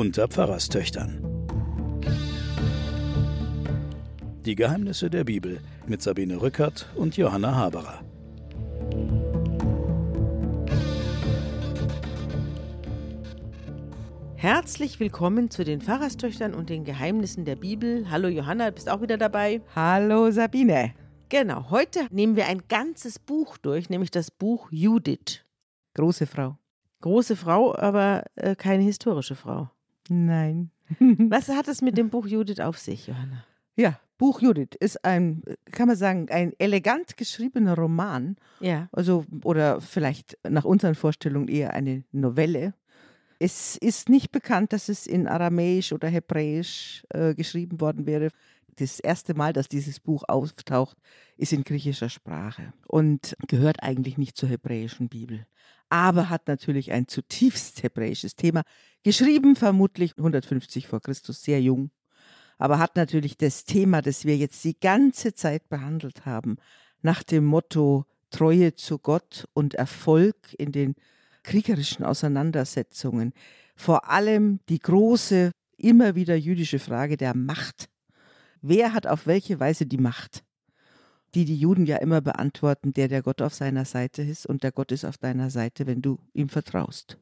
unter Pfarrerstöchtern. Die Geheimnisse der Bibel mit Sabine Rückert und Johanna Haberer. Herzlich willkommen zu den Pfarrerstöchtern und den Geheimnissen der Bibel. Hallo Johanna, bist auch wieder dabei? Hallo Sabine. Genau, heute nehmen wir ein ganzes Buch durch, nämlich das Buch Judith. Große Frau. Große Frau, aber äh, keine historische Frau. Nein. Was hat es mit dem Buch Judith auf sich, Johanna? Ja, Buch Judith ist ein, kann man sagen, ein elegant geschriebener Roman. Ja. Also, oder vielleicht nach unseren Vorstellungen eher eine Novelle. Es ist nicht bekannt, dass es in Aramäisch oder Hebräisch äh, geschrieben worden wäre. Das erste Mal, dass dieses Buch auftaucht, ist in griechischer Sprache und gehört eigentlich nicht zur hebräischen Bibel. Aber hat natürlich ein zutiefst hebräisches Thema. Geschrieben vermutlich 150 vor Christus, sehr jung. Aber hat natürlich das Thema, das wir jetzt die ganze Zeit behandelt haben, nach dem Motto Treue zu Gott und Erfolg in den kriegerischen Auseinandersetzungen, vor allem die große, immer wieder jüdische Frage der Macht. Wer hat auf welche Weise die Macht? Die die Juden ja immer beantworten, der der Gott auf seiner Seite ist und der Gott ist auf deiner Seite, wenn du ihm vertraust.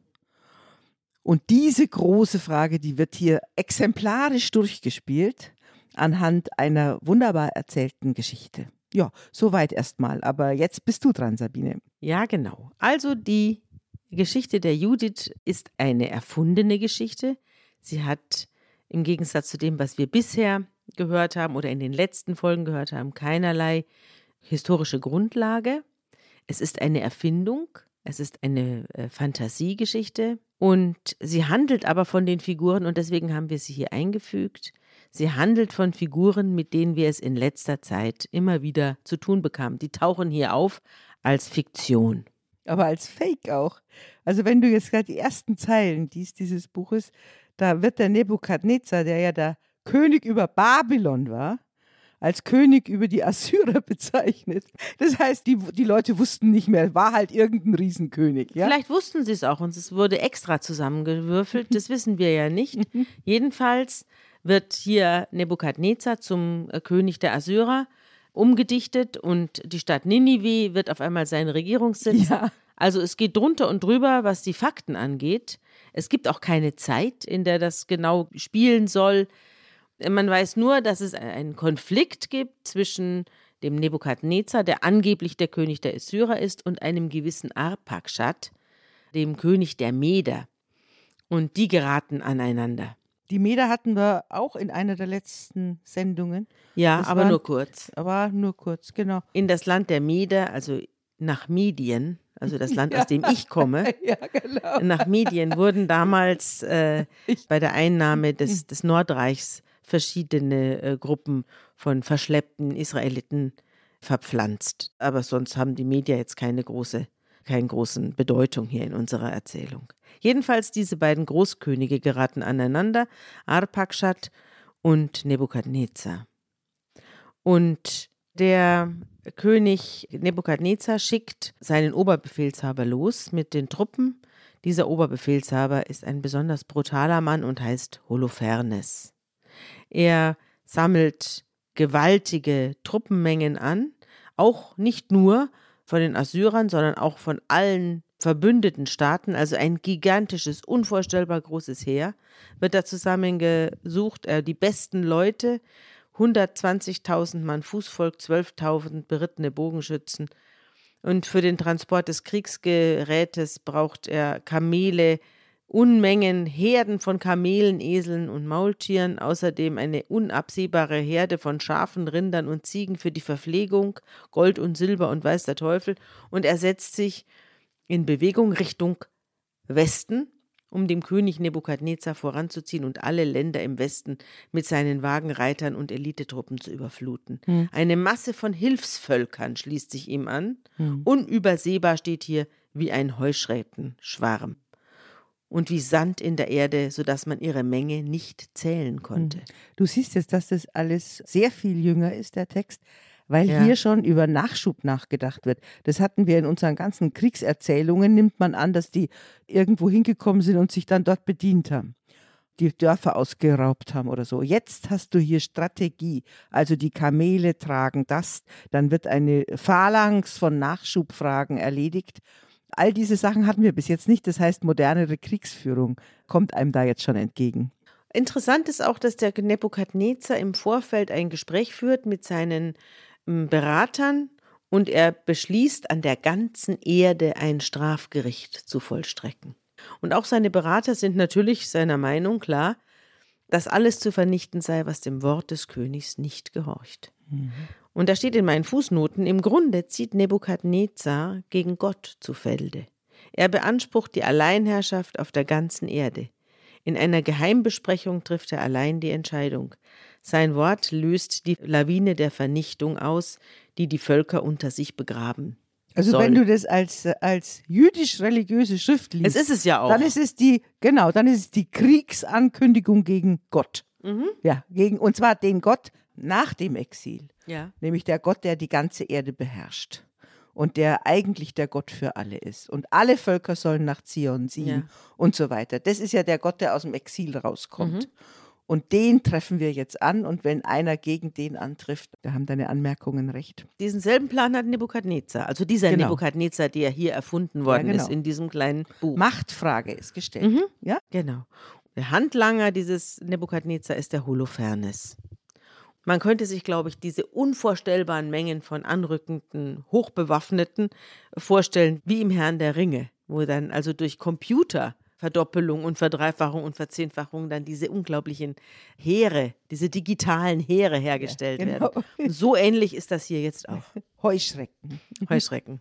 Und diese große Frage, die wird hier exemplarisch durchgespielt anhand einer wunderbar erzählten Geschichte. Ja, soweit erstmal. Aber jetzt bist du dran, Sabine. Ja, genau. Also die Geschichte der Judith ist eine erfundene Geschichte. Sie hat im Gegensatz zu dem, was wir bisher gehört haben oder in den letzten Folgen gehört haben, keinerlei historische Grundlage. Es ist eine Erfindung, es ist eine äh, Fantasiegeschichte und sie handelt aber von den Figuren und deswegen haben wir sie hier eingefügt. Sie handelt von Figuren, mit denen wir es in letzter Zeit immer wieder zu tun bekamen. Die tauchen hier auf als Fiktion aber als Fake auch. Also wenn du jetzt gerade die ersten Zeilen liest dieses Buches, da wird der Nebukadnezar, der ja der König über Babylon war, als König über die Assyrer bezeichnet. Das heißt, die, die Leute wussten nicht mehr, war halt irgendein Riesenkönig. Ja? Vielleicht wussten sie es auch und es wurde extra zusammengewürfelt, das wissen wir ja nicht. Jedenfalls wird hier Nebukadnezar zum äh, König der Assyrer umgedichtet und die Stadt Ninive wird auf einmal sein Regierungssitz. Ja. Also es geht drunter und drüber, was die Fakten angeht. Es gibt auch keine Zeit, in der das genau spielen soll. Man weiß nur, dass es einen Konflikt gibt zwischen dem Nebukadnezar, der angeblich der König der Assyrer ist, und einem gewissen Arpakshad, dem König der Meder. Und die geraten aneinander. Die Meder hatten wir auch in einer der letzten Sendungen. Ja, das aber war, nur kurz. Aber nur kurz, genau. In das Land der Meder, also nach Medien, also das Land, ja. aus dem ich komme, ja, genau. nach Medien wurden damals äh, bei der Einnahme des, des Nordreichs verschiedene äh, Gruppen von verschleppten Israeliten verpflanzt. Aber sonst haben die Medien jetzt keine große, keine großen Bedeutung hier in unserer Erzählung. Jedenfalls diese beiden Großkönige geraten aneinander, Arpakshad und Nebukadnezar. Und der König Nebukadnezar schickt seinen Oberbefehlshaber los mit den Truppen. Dieser Oberbefehlshaber ist ein besonders brutaler Mann und heißt Holofernes. Er sammelt gewaltige Truppenmengen an, auch nicht nur von den Assyrern, sondern auch von allen verbündeten Staaten, also ein gigantisches, unvorstellbar großes Heer, wird da zusammengesucht, äh, die besten Leute, 120.000 Mann Fußvolk, 12.000 berittene Bogenschützen. Und für den Transport des Kriegsgerätes braucht er Kamele, Unmengen, Herden von Kamelen, Eseln und Maultieren, außerdem eine unabsehbare Herde von Schafen, Rindern und Ziegen für die Verpflegung, Gold und Silber und weiß der Teufel. Und er setzt sich in Bewegung Richtung Westen, um dem König Nebukadnezar voranzuziehen und alle Länder im Westen mit seinen Wagenreitern und Elitetruppen zu überfluten. Hm. Eine Masse von Hilfsvölkern schließt sich ihm an. Hm. Unübersehbar steht hier wie ein Heuschreckenschwarm und wie Sand in der Erde, sodass man ihre Menge nicht zählen konnte. Hm. Du siehst jetzt, dass das alles sehr viel jünger ist, der Text, weil ja. hier schon über Nachschub nachgedacht wird. Das hatten wir in unseren ganzen Kriegserzählungen, nimmt man an, dass die irgendwo hingekommen sind und sich dann dort bedient haben. die Dörfer ausgeraubt haben oder so. Jetzt hast du hier Strategie, also die Kamele tragen das, dann wird eine Phalanx von Nachschubfragen erledigt. All diese Sachen hatten wir bis jetzt nicht. Das heißt, modernere Kriegsführung kommt einem da jetzt schon entgegen. Interessant ist auch, dass der Nebukadnezar im Vorfeld ein Gespräch führt mit seinen ähm, Beratern und er beschließt, an der ganzen Erde ein Strafgericht zu vollstrecken. Und auch seine Berater sind natürlich seiner Meinung klar, dass alles zu vernichten sei, was dem Wort des Königs nicht gehorcht. Mhm. Und da steht in meinen Fußnoten, im Grunde zieht Nebukadnezar gegen Gott zu Felde. Er beansprucht die Alleinherrschaft auf der ganzen Erde. In einer Geheimbesprechung trifft er allein die Entscheidung. Sein Wort löst die Lawine der Vernichtung aus, die die Völker unter sich begraben. Also soll. wenn du das als, als jüdisch-religiöse Schrift liest, es ist es ja auch. dann ist es die, genau, dann ist es die Kriegsankündigung gegen Gott. Mhm. Ja, gegen, und zwar den Gott nach dem Exil. Ja. Nämlich der Gott, der die ganze Erde beherrscht. Und der eigentlich der Gott für alle ist. Und alle Völker sollen nach Zion ziehen Ja. und so weiter. Das ist ja der Gott, der aus dem Exil rauskommt. Mhm. Und den treffen wir jetzt an. Und wenn einer gegen den antrifft, da haben deine Anmerkungen recht. Diesen selben Plan hat Nebukadnezar. Also dieser Genau. Nebukadnezar, der hier erfunden worden genau. ist in diesem kleinen Buch. Machtfrage ist gestellt. Mhm. Ja? Genau. Der Handlanger dieses Nebukadnezar ist der Holofernes. Man könnte sich, glaube ich, diese unvorstellbaren Mengen von anrückenden, Hochbewaffneten vorstellen, wie im Herrn der Ringe, wo dann also durch Computer Verdoppelung und Verdreifachung und Verzehnfachung dann diese unglaublichen Heere, diese digitalen Heere hergestellt genau. werden. So ähnlich ist das hier jetzt auch. Heuschrecken. Heuschrecken.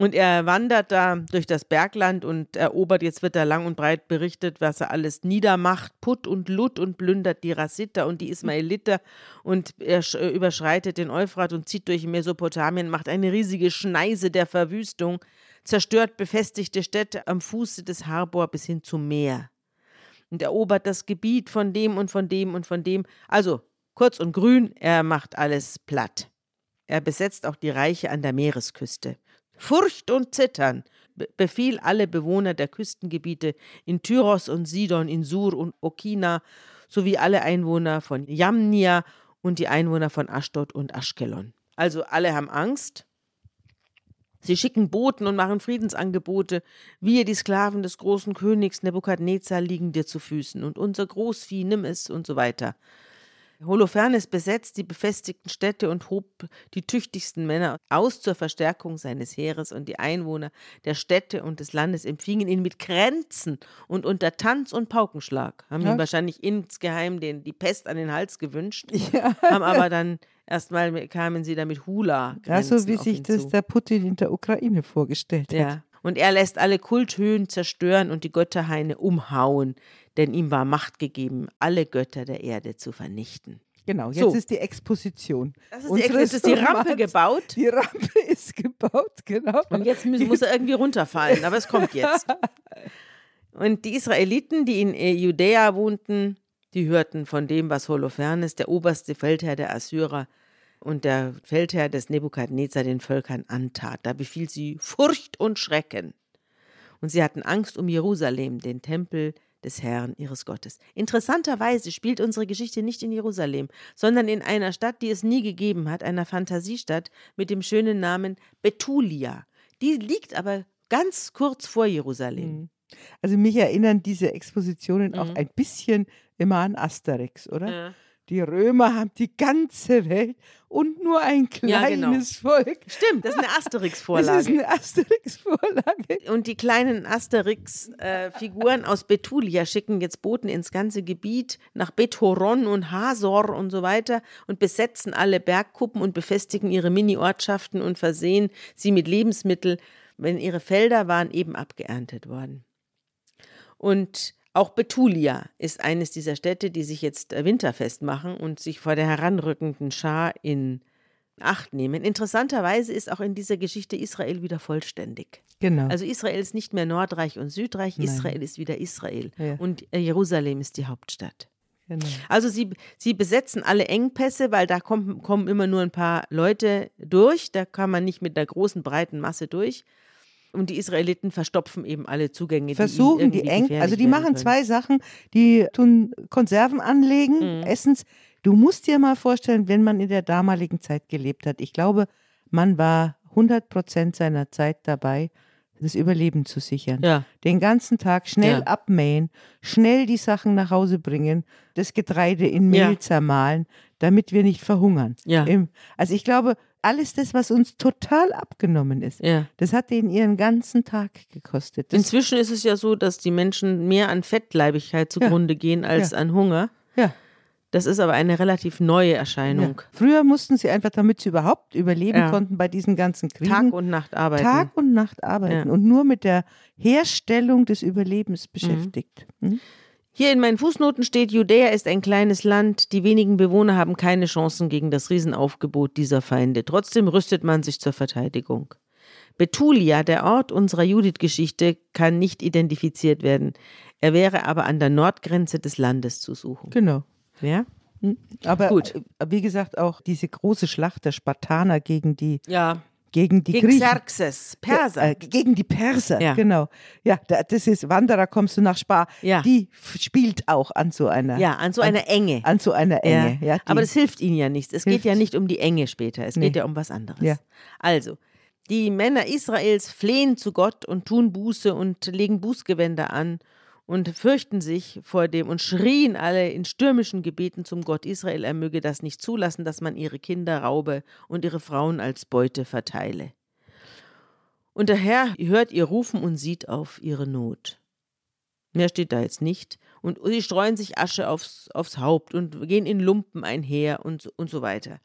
Und er wandert da durch das Bergland und erobert, jetzt wird da lang und breit berichtet, was er alles niedermacht, Putt und Lut und plündert die Rassiter und die Ismaeliter und er äh, überschreitet den Euphrat und zieht durch Mesopotamien, macht eine riesige Schneise der Verwüstung, zerstört befestigte Städte am Fuße des Harbor bis hin zum Meer und erobert das Gebiet von dem und von dem und von dem. Also kurz und grün, er macht alles platt. Er besetzt auch die Reiche an der Meeresküste. Furcht und Zittern be- befiel alle Bewohner der Küstengebiete in Tyros und Sidon, in Sur und Okina, sowie alle Einwohner von Jamnia und die Einwohner von Aschdod und Aschkelon. Also alle haben Angst. Sie schicken Boten und machen Friedensangebote. Wir, die Sklaven des großen Königs Nebukadnezar, liegen dir zu Füßen und unser Großvieh nimm es und so weiter. Holofernes besetzt die befestigten Städte und hob die tüchtigsten Männer aus zur Verstärkung seines Heeres und die Einwohner der Städte und des Landes empfingen ihn mit Kränzen und unter Tanz und Paukenschlag, haben Ja. ihm wahrscheinlich insgeheim den, die Pest an den Hals gewünscht, Ja. haben aber dann erstmal kamen sie da mit Hula. Ja, so wie sich das der Putin in der Ukraine vorgestellt hat. Ja. Und er lässt alle Kulthöhen zerstören und die Götterhaine umhauen, denn ihm war Macht gegeben, alle Götter der Erde zu vernichten. Genau, jetzt So. ist die Exposition. Das ist die, unseres jetzt ist die Rampe gebaut Die Rampe ist gebaut, genau. und jetzt muss, muss er irgendwie runterfallen, aber es kommt jetzt. Und die Israeliten, die in äh, Judäa wohnten, die hörten von dem, was Holofernes, der oberste Feldherr der Assyrer und der Feldherr des Nebukadnezar den Völkern antat. Da befiel sie Furcht und Schrecken. Und sie hatten Angst um Jerusalem, den Tempel des Herrn ihres Gottes. Interessanterweise spielt unsere Geschichte nicht in Jerusalem, sondern in einer Stadt, die es nie gegeben hat, einer Fantasiestadt mit dem schönen Namen Betulia. Die liegt aber ganz kurz vor Jerusalem. Also mich erinnern diese Expositionen auch Mhm. ein bisschen immer an Asterix, oder? Ja. Die Römer haben die ganze Welt und nur ein Ja, kleines genau. Volk. Stimmt, das ist eine Das Asterix-Vorlage. ist eine Asterix-Vorlage. Und die kleinen Asterix-Figuren aus Betulia schicken jetzt Boten ins ganze Gebiet, nach Bethoron und Hasor und so weiter und besetzen alle Bergkuppen und befestigen ihre Mini-Ortschaften und versehen sie mit Lebensmitteln, wenn ihre Felder waren eben abgeerntet worden. Und auch Betulia ist eines dieser Städte, die sich jetzt äh, winterfest machen und sich vor der heranrückenden Schar in Acht nehmen. Interessanterweise ist auch in dieser Geschichte Israel wieder vollständig. Genau. Also Israel ist nicht mehr Nordreich und Südreich, Nein. Israel ist wieder Israel. Ja. Und äh, Jerusalem ist die Hauptstadt. genau. Also sie, sie besetzen alle Engpässe, weil da kommen, kommen immer nur ein paar Leute durch. Da kann man nicht mit einer großen, breiten Masse durch. Und die Israeliten verstopfen eben alle Zugänge. Versuchen die, die eng, also die machen können. zwei Sachen, die tun Konserven anlegen, mhm. Essens. Du musst dir mal vorstellen, wenn man in der damaligen Zeit gelebt hat. Ich glaube, man war 100 Prozent seiner Zeit dabei, das Überleben zu sichern. Ja. Den ganzen Tag schnell ja. abmähen, schnell die Sachen nach Hause bringen, das Getreide in Mehl ja. zermahlen, damit wir nicht verhungern. Ja. Also ich glaube, alles das, was uns total abgenommen ist, ja. das hat denen ihren ganzen Tag gekostet. Das Inzwischen ist es ja so, dass die Menschen mehr an Fettleibigkeit zugrunde gehen als an Hunger. Ja. Das ist aber eine relativ neue Erscheinung. Ja. Früher mussten sie einfach, damit sie überhaupt überleben ja. konnten bei diesen ganzen Kriegen. Tag und Nacht arbeiten. Tag und Nacht arbeiten ja. und nur mit der Herstellung des Überlebens mhm. beschäftigt. Mhm. Hier in meinen Fußnoten steht, Judäa ist ein kleines Land, die wenigen Bewohner haben keine Chancen gegen das Riesenaufgebot dieser Feinde. Trotzdem rüstet man sich zur Verteidigung. Betulia, der Ort unserer Judith-Geschichte, kann nicht identifiziert werden. Er wäre aber an der Nordgrenze des Landes zu suchen. Genau. Ja? Aber Gut. Äh, wie gesagt, auch diese große Schlacht der Spartaner gegen die ja. Gegen die gegen Griechen. Xerxes, Perser. Ja, äh, gegen die Perser, ja. genau. Ja, das ist Wanderer kommst du nach Spa. Ja. Die spielt auch an so einer Ja, an so einer Enge. An so einer Enge, ja. ja Aber das hilft ihnen ja nichts. Es geht ja nicht um die Enge später, es nee. geht ja um was anderes. Ja. Also, die Männer Israels flehen zu Gott und tun Buße und legen Bußgewänder an und fürchten sich vor dem und schrien alle in stürmischen Gebeten zum Gott Israel, er möge das nicht zulassen, dass man ihre Kinder raube und ihre Frauen als Beute verteile. Und der Herr hört ihr rufen und sieht auf ihre Not. Mehr steht da jetzt nicht. Und sie streuen sich Asche aufs, aufs Haupt und gehen in Lumpen einher und, und so weiter.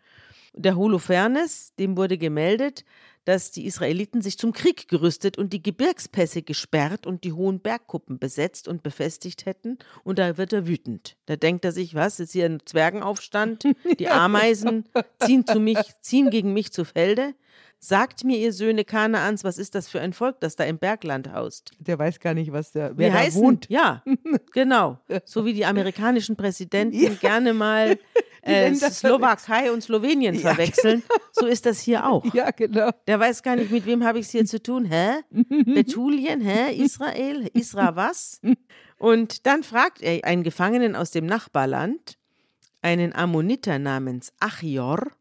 Der Holofernes, dem wurde gemeldet, dass die Israeliten sich zum Krieg gerüstet und die Gebirgspässe gesperrt und die hohen Bergkuppen besetzt und befestigt hätten. Und da wird er wütend. Da denkt er sich, was, ist hier ein Zwergenaufstand? Die Ameisen ziehen, zu mich, ziehen gegen mich zu Felde. Sagt mir, ihr Söhne Kanaans, was ist das für ein Volk, das da im Bergland haust? Der weiß gar nicht, was der, wer da heißen, wohnt. Ja, genau. So wie die amerikanischen Präsidenten ja. gerne mal äh, Slowakei und Slowenien ja, verwechseln. Genau. So ist das hier auch. Ja, genau. Der weiß gar nicht, mit wem habe ich es hier zu tun. Hä? Betulien? Hä? Israel? Isra was? Und dann fragt er einen Gefangenen aus dem Nachbarland, einen Ammoniter namens Achior,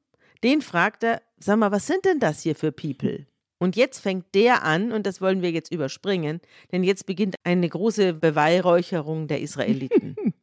den fragt er, sag mal, was sind denn das hier für People? Und jetzt fängt der an, und das wollen wir jetzt überspringen, denn jetzt beginnt eine große Beweihräucherung der Israeliten.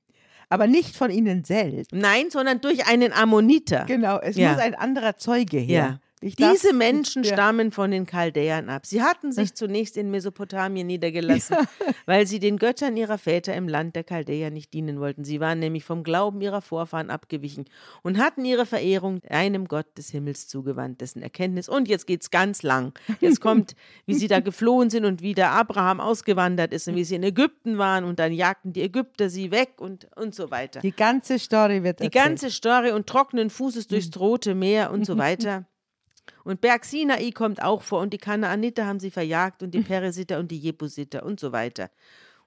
aber nicht von ihnen selbst. Nein, sondern durch einen Ammoniter. Genau, es Ja. muss ein anderer Zeuge her. Ja. Ich darf- Diese Menschen ja. stammen von den Chaldäern ab. Sie hatten sich zunächst in Mesopotamien niedergelassen, weil sie den Göttern ihrer Väter im Land der Chaldäer nicht dienen wollten. Sie waren nämlich vom Glauben ihrer Vorfahren abgewichen und hatten ihre Verehrung einem Gott des Himmels zugewandt, dessen Erkenntnis. Und jetzt geht's ganz lang. Jetzt kommt, wie sie da geflohen sind und wie der Abraham ausgewandert ist und wie sie in Ägypten waren und dann jagten die Ägypter sie weg und, und so weiter. Die ganze Story wird Die erzählt. ganze Story und trockenen Fußes durchs Rote Meer und so weiter. Und Berg Sinai kommt auch vor und die Kanaaniter haben sie verjagt und die Peresiter und die Jebusiter und so weiter.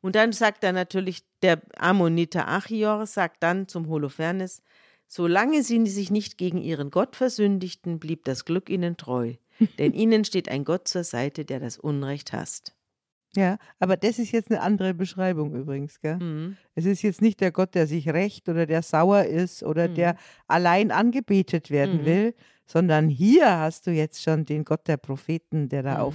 Und dann sagt dann natürlich der Ammoniter Achior, sagt dann zum Holofernes, solange sie sich nicht gegen ihren Gott versündigten, blieb das Glück ihnen treu, denn ihnen steht ein Gott zur Seite, der das Unrecht hasst. Ja, aber das ist jetzt eine andere Beschreibung übrigens, gell? Mhm. Es ist jetzt nicht der Gott, der sich rächt oder der sauer ist oder Mhm. der allein angebetet werden Mhm. will, sondern hier hast du jetzt schon den Gott der Propheten, der da Mhm. auf,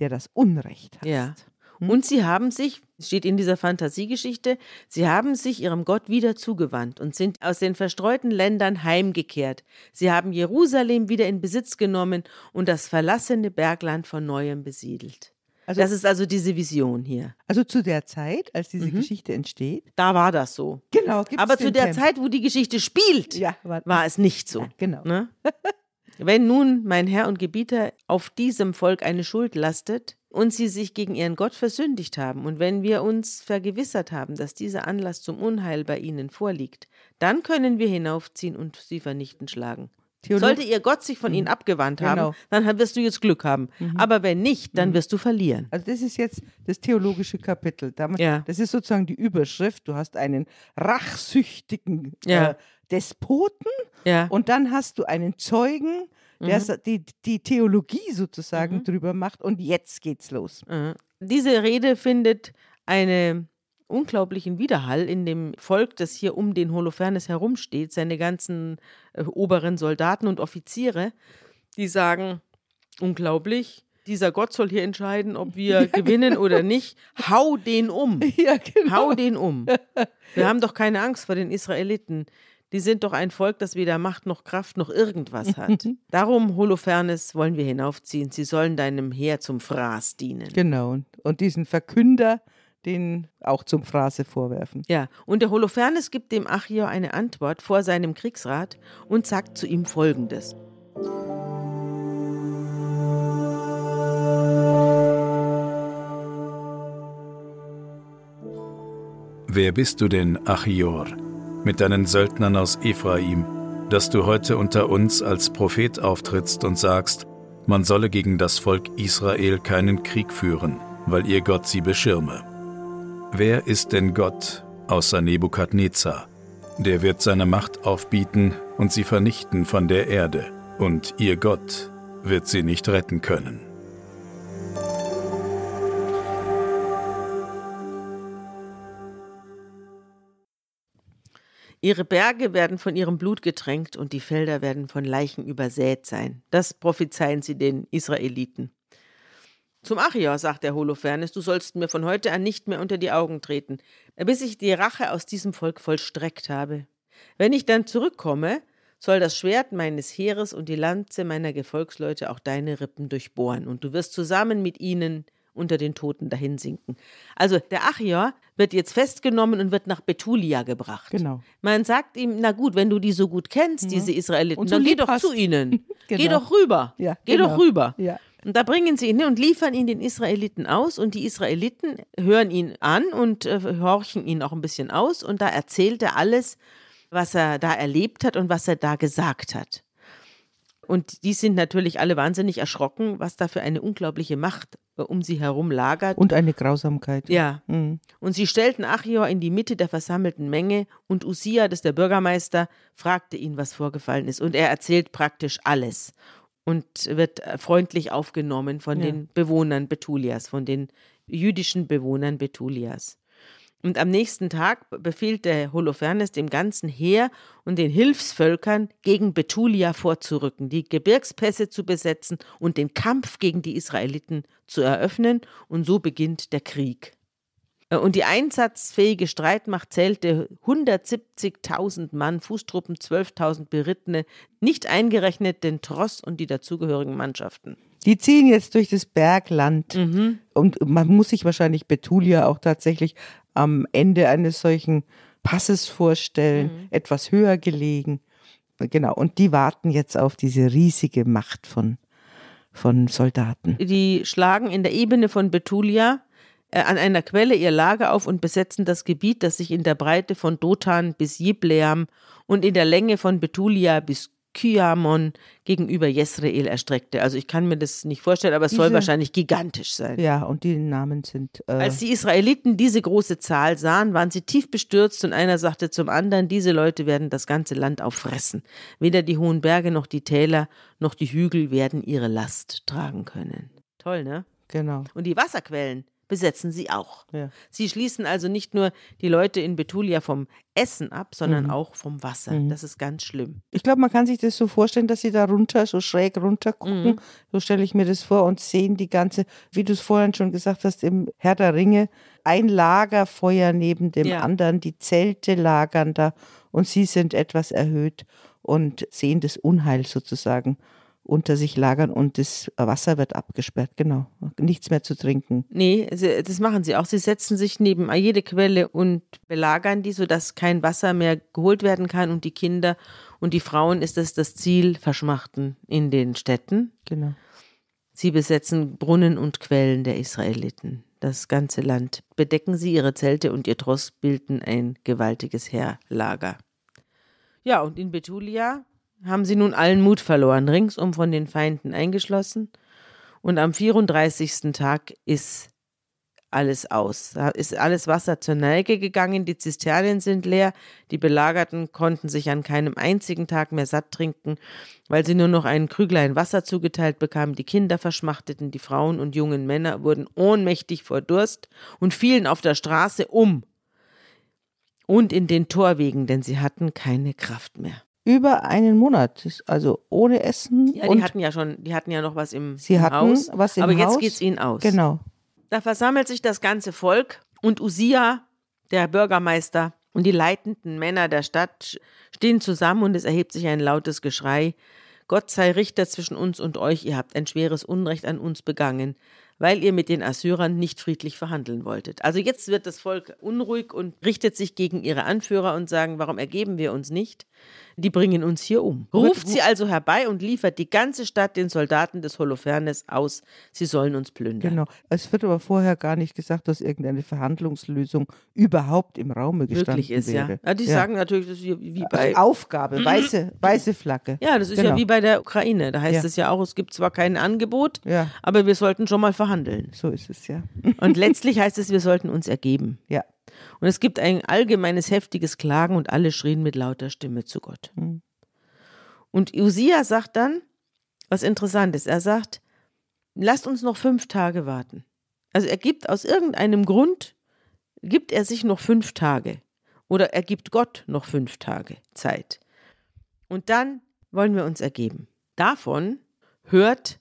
der das Unrecht hat. Ja. Hm? Und sie haben sich, steht in dieser Fantasiegeschichte, sie haben sich ihrem Gott wieder zugewandt und sind aus den verstreuten Ländern heimgekehrt. Sie haben Jerusalem wieder in Besitz genommen und das verlassene Bergland von neuem besiedelt. Also, Das ist also diese Vision hier. also zu der Zeit, als diese Mhm. Geschichte entsteht. Da war das so. Genau, Aber zu der Tempel. Zeit, wo die Geschichte spielt, ja, war, war es nicht so. ja, genau. Ne? Wenn nun mein Herr und Gebieter auf diesem Volk eine Schuld lastet und sie sich gegen ihren Gott versündigt haben und wenn wir uns vergewissert haben, dass dieser Anlass zum Unheil bei ihnen vorliegt, dann können wir hinaufziehen und sie vernichtend schlagen. Theolog- Sollte ihr Gott sich von ihnen abgewandt Genau. haben, dann wirst du jetzt Glück haben. Aber wenn nicht, dann wirst du verlieren. Also das ist jetzt das theologische Kapitel. Ja. Das ist sozusagen die Überschrift. Du hast einen rachsüchtigen Ja. äh, Despoten Ja. und dann hast du einen Zeugen, der mhm. die, die Theologie sozusagen mhm. drüber macht und jetzt geht's los. Mhm. Diese Rede findet einen unglaublichen Widerhall in dem Volk, das hier um den Holofernes herumsteht, seine ganzen äh, oberen Soldaten und Offiziere, die sagen, unglaublich, dieser Gott soll hier entscheiden, ob wir ja, gewinnen genau. oder nicht. Hau den um. Ja, genau. Hau den um. Wir haben doch keine Angst vor den Israeliten. Die sind doch ein Volk, das weder Macht noch Kraft noch irgendwas hat. Darum, Holofernes, wollen wir hinaufziehen. Sie sollen deinem Heer zum Fraß dienen. Genau. Und diesen Verkünder, den auch zum Phrase vorwerfen. Ja, und der Holofernes gibt dem Achior eine Antwort vor seinem Kriegsrat und sagt zu ihm folgendes. Wer bist du denn, Achior, mit deinen Söldnern aus Ephraim, dass du heute unter uns als Prophet auftrittst und sagst, man solle gegen das Volk Israel keinen Krieg führen, weil ihr Gott sie beschirme? Wer ist denn Gott außer Nebukadnezar? Der wird seine Macht aufbieten und sie vernichten von der Erde, und ihr Gott wird sie nicht retten können. Ihre Berge werden von ihrem Blut getränkt und die Felder werden von Leichen übersät sein. Das prophezeien sie den Israeliten. Zum Achior, sagt der Holofernes, du sollst mir von heute an nicht mehr unter die Augen treten, bis ich die Rache aus diesem Volk vollstreckt habe. Wenn ich dann zurückkomme, soll das Schwert meines Heeres und die Lanze meiner Gefolgsleute auch deine Rippen durchbohren, und du wirst zusammen mit ihnen unter den Toten dahinsinken. Also der Achior wird jetzt festgenommen und wird nach Betulia gebracht. Genau. Man sagt ihm, na gut, wenn du die so gut kennst, mhm. diese Israeliten, so dann geh doch hast. zu ihnen. genau. Geh doch rüber. Ja, geh genau. doch rüber. Ja. Und da bringen sie ihn hin und liefern ihn den Israeliten aus und die Israeliten hören ihn an und äh, horchen ihn auch ein bisschen aus und da erzählt er alles, was er da erlebt hat und was er da gesagt hat. Und die sind natürlich alle wahnsinnig erschrocken, was da für eine unglaubliche Macht äh, um sie herum lagert. Und eine Grausamkeit. Ja. Mhm. Und sie stellten Achior in die Mitte der versammelten Menge und Usia, das ist der Bürgermeister, fragte ihn, was vorgefallen ist. Und er erzählt praktisch alles und wird äh, freundlich aufgenommen von ja. den Bewohnern Betulias, von den jüdischen Bewohnern Betulias. Und am nächsten Tag befiehlt der Holofernes dem ganzen Heer und den Hilfsvölkern gegen Betulia vorzurücken, die Gebirgspässe zu besetzen und den Kampf gegen die Israeliten zu eröffnen. Und so beginnt der Krieg. Äh, und die einsatzfähige Streitmacht zählte 170.000 Mann, Fußtruppen 12.000 Berittene, nicht eingerechnet den Tross und die dazugehörigen Mannschaften. Die ziehen jetzt durch das Bergland mhm. und man muss sich wahrscheinlich Betulia auch tatsächlich am Ende eines solchen Passes vorstellen, mhm. etwas höher gelegen. Genau, und die warten jetzt auf diese riesige Macht von, von Soldaten. Die schlagen in der Ebene von Betulia an einer Quelle ihr Lager auf und besetzen das Gebiet, das sich in der Breite von Dothan bis Jibleam und in der Länge von Betulia bis Kyamon gegenüber Jesreel erstreckte. Also ich kann mir das nicht vorstellen, aber es diese, soll wahrscheinlich gigantisch sein. Ja, und die Namen sind. Äh Als die Israeliten diese große Zahl sahen, waren sie tief bestürzt und einer sagte zum anderen, diese Leute werden das ganze Land auffressen. Weder die hohen Berge noch die Täler noch die Hügel werden ihre Last tragen können. Toll, ne? Genau. Und die Wasserquellen, besetzen sie auch. Ja. Sie schließen also nicht nur die Leute in Betulia vom Essen ab, sondern mhm. auch vom Wasser. Mhm. Das ist ganz schlimm. Ich glaube, man kann sich das so vorstellen, dass sie da runter, so schräg runter gucken. Mhm. So stelle ich mir das vor und sehen die ganze, wie du es vorhin schon gesagt hast, im Herr der Ringe, ein Lagerfeuer neben dem ja. anderen, die Zelte lagern da und sie sind etwas erhöht und sehen das Unheil sozusagen unter sich lagern und das Wasser wird abgesperrt, genau. Nichts mehr zu trinken. Nee, das machen sie auch. Sie setzen sich neben jede Quelle und belagern die, sodass kein Wasser mehr geholt werden kann und die Kinder und die Frauen ist es das Ziel, verschmachten in den Städten. Genau. Sie besetzen Brunnen und Quellen der Israeliten. Das ganze Land bedecken sie ihre Zelte und ihr Tross bilden ein gewaltiges Heerlager. Ja, und in Betulia haben sie nun allen Mut verloren, ringsum von den Feinden eingeschlossen. Und am 34. Tag ist alles aus. Da ist alles Wasser zur Neige gegangen, die Zisternen sind leer, die Belagerten konnten sich an keinem einzigen Tag mehr satt trinken, weil sie nur noch einen Krüglein Wasser zugeteilt bekamen, die Kinder verschmachteten, die Frauen und jungen Männer wurden ohnmächtig vor Durst und fielen auf der Straße um und in den Torwegen, denn sie hatten keine Kraft mehr. Über einen Monat, also ohne Essen. Ja, die hatten ja schon, die hatten ja noch was im, sie im hatten Haus, was im aber Haus. jetzt geht's ihnen aus. Genau. Da versammelt sich das ganze Volk und Usia, der Bürgermeister und die leitenden Männer der Stadt stehen zusammen und es erhebt sich ein lautes Geschrei. Gott sei Richter zwischen uns und euch, ihr habt ein schweres Unrecht an uns begangen, weil ihr mit den Assyrern nicht friedlich verhandeln wolltet. Also jetzt wird das Volk unruhig und richtet sich gegen ihre Anführer und sagen, warum ergeben wir uns nicht? Die bringen uns hier um. Ruft sie also herbei und liefert die ganze Stadt den Soldaten des Holofernes aus. Sie sollen uns plündern. Genau. Es wird aber vorher gar nicht gesagt, dass irgendeine Verhandlungslösung überhaupt im Raume gestanden Möglich ist, ja. wäre. ja. Die sagen natürlich, das ist wie, wie bei. Also Aufgabe, weiße, weiße Flagge. Ja, das ist Genau. ja wie bei der Ukraine. Da heißt Ja. es ja auch, es gibt zwar kein Angebot, Ja. aber wir sollten schon mal verhandeln. So ist es ja. Und letztlich heißt es, wir sollten uns ergeben. Ja. Und es gibt ein allgemeines heftiges Klagen und alle schrien mit lauter Stimme zu Gott. Mhm. Und Usia sagt dann, was interessant ist, er sagt, lasst uns noch fünf Tage warten. Also er gibt aus irgendeinem Grund, gibt er sich noch fünf Tage. Oder er gibt Gott noch fünf Tage Zeit. Und dann wollen wir uns ergeben. Davon hört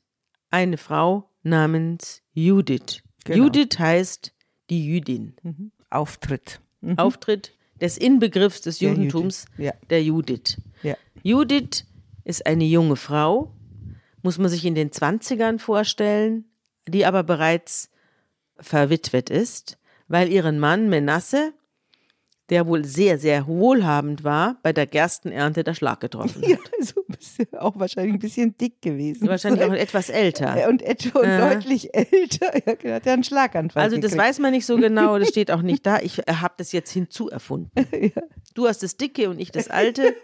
eine Frau namens Judith. Genau. Judith heißt die Jüdin. Mhm. Auftritt. Mhm. Auftritt des Inbegriffs des Der Judentums Judith. Ja. der Judith. Ja. Judith ist eine junge Frau, muss man sich in den 20ern vorstellen, die aber bereits verwitwet ist, weil ihren Mann Menasse, der wohl sehr, sehr wohlhabend war, bei der Gerstenernte der Schlag getroffen hat. Ja, also auch wahrscheinlich ein bisschen dick gewesen. Wahrscheinlich auch etwas älter. Und etwa Äh. deutlich älter. Ja, genau, hat ja einen Schlaganfall. Also das gekriegt. weiß man nicht so genau, das steht auch nicht da. Ich habe das jetzt hinzuerfunden. Du hast das Dicke und ich das Alte.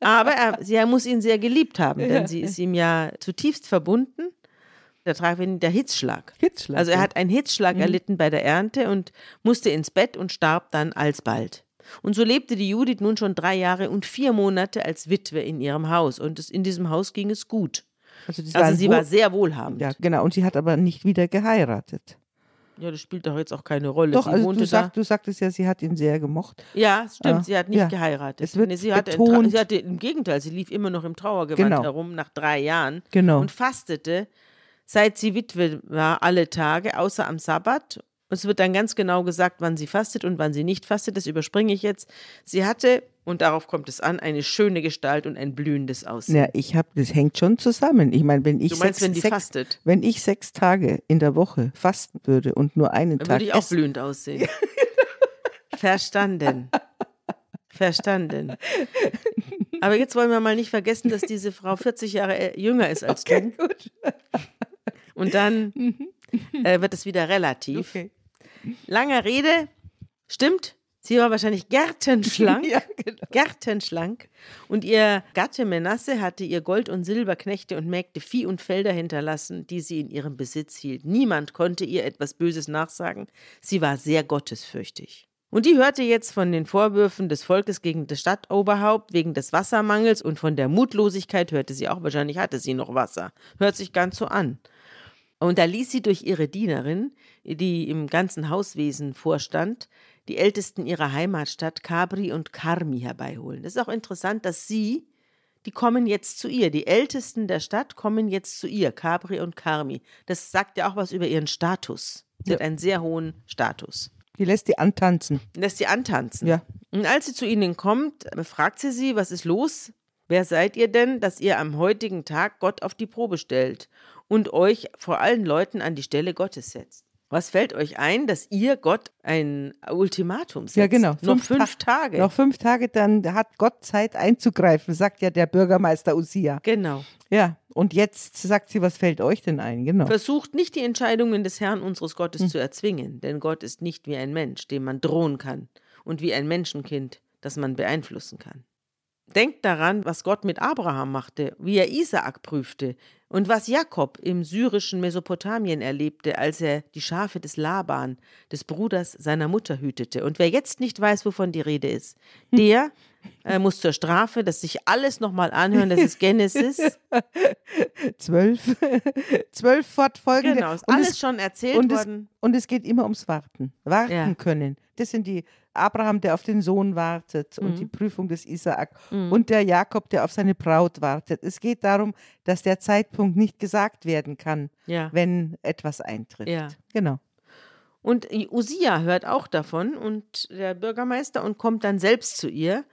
Aber er, sie muss ihn sehr geliebt haben, denn sie ist ihm ja zutiefst verbunden. Da traf ihn der Hitzschlag. Hitzschlag, Also er hat einen Hitzschlag erlitten bei der Ernte und musste ins Bett und starb dann alsbald. Und so lebte die Judith nun schon drei Jahre und vier Monate als Witwe in ihrem Haus. Und es, in diesem Haus ging es gut. Also, Also sie war sehr wohlhabend. Ja, genau. Und sie hat aber nicht wieder geheiratet. Ja, das spielt doch jetzt auch keine Rolle. Doch, sie also du, sag, du sagtest ja, sie hat ihn sehr gemocht. Ja, stimmt, Ah, sie hat nicht ja. geheiratet. Es wird Nee, sie, hatte betont- hatte im Gegenteil, sie lief immer noch im Trauergewand Genau. herum nach drei Jahren Genau. und fastete, seit sie Witwe war, alle Tage, außer am Sabbat. Es wird dann ganz genau gesagt, wann sie fastet und wann sie nicht fastet. Das überspringe ich jetzt. Sie hatte, und darauf kommt es an, eine schöne Gestalt und ein blühendes Aussehen. Ja, ich habe, das hängt schon zusammen. Ich meine, wenn ich Du meinst, sechs, wenn die sechs, fastet? wenn ich sechs Tage in der Woche fasten würde und nur einen Dann Tag würde ich auch essen, blühend aussehen. Verstanden. Verstanden. Aber jetzt wollen wir mal nicht vergessen, dass diese Frau 40 Jahre äh, jünger ist als du. gut. Und dann äh, wird es wieder relativ. Okay. Lange Rede, stimmt. Sie war wahrscheinlich gärtenschlank. Ja, genau. Gärtenschlank. Und ihr Gatte Menasse hatte ihr Gold- und Silberknechte und Mägde Vieh und Felder hinterlassen, die sie in ihrem Besitz hielt. Niemand konnte ihr etwas Böses nachsagen. Sie war sehr gottesfürchtig. Und die hörte jetzt von den Vorwürfen des Volkes gegen das Stadtoberhaupt wegen des Wassermangels und von der Mutlosigkeit hörte sie auch, wahrscheinlich hatte sie noch Wasser. Hört sich ganz so an. Und da ließ sie durch ihre Dienerin, die im ganzen Hauswesen vorstand, die Ältesten ihrer Heimatstadt Kabri und Karmi herbeiholen. Das ist auch interessant, dass sie, die kommen jetzt zu ihr, die Ältesten der Stadt kommen jetzt zu ihr, Kabri und Karmi. Das sagt ja auch was über ihren Status. Sie hat einen sehr hohen Status. Die lässt die antanzen. Lässt sie antanzen. Ja. Und als sie zu ihnen kommt, fragt sie sie, was ist los? Wer seid ihr denn, dass ihr am heutigen Tag Gott auf die Probe stellt und euch vor allen Leuten an die Stelle Gottes setzt? Was fällt euch ein, dass ihr Gott ein Ultimatum setzt? Ja, genau. Noch Fünf fünf Ta- Tage. Noch fünf Tage, dann hat Gott Zeit einzugreifen, sagt ja der Bürgermeister Usia. Genau. Ja, und jetzt sagt sie, was fällt euch denn ein? Genau. Versucht nicht die Entscheidungen des Herrn unseres Gottes Hm. zu erzwingen, denn Gott ist nicht wie ein Mensch, dem man drohen kann, und wie ein Menschenkind, das man beeinflussen kann. Denkt daran, was Gott mit Abraham machte, wie er Isaak prüfte, Und was Jakob im syrischen Mesopotamien erlebte, als er die Schafe des Laban, des Bruders seiner Mutter, hütete. Und wer jetzt nicht weiß, wovon die Rede ist, der äh, muss zur Strafe das sich alles nochmal anhören. Das ist Genesis. zwölf, zwölf fortfolgende. Genau, ist alles es, schon erzählt und worden. Es, und es geht immer ums Warten. Warten ja. können. Das sind die Abraham, der auf den Sohn wartet und die mhm. Prüfung des Isaak mhm. und der Jakob, der auf seine Braut wartet. Es geht darum, dass der Zeitpunkt nicht gesagt werden kann, ja. wenn etwas eintritt. Ja. Genau. Und Usia hört auch davon und der Bürgermeister und kommt dann selbst zu ihr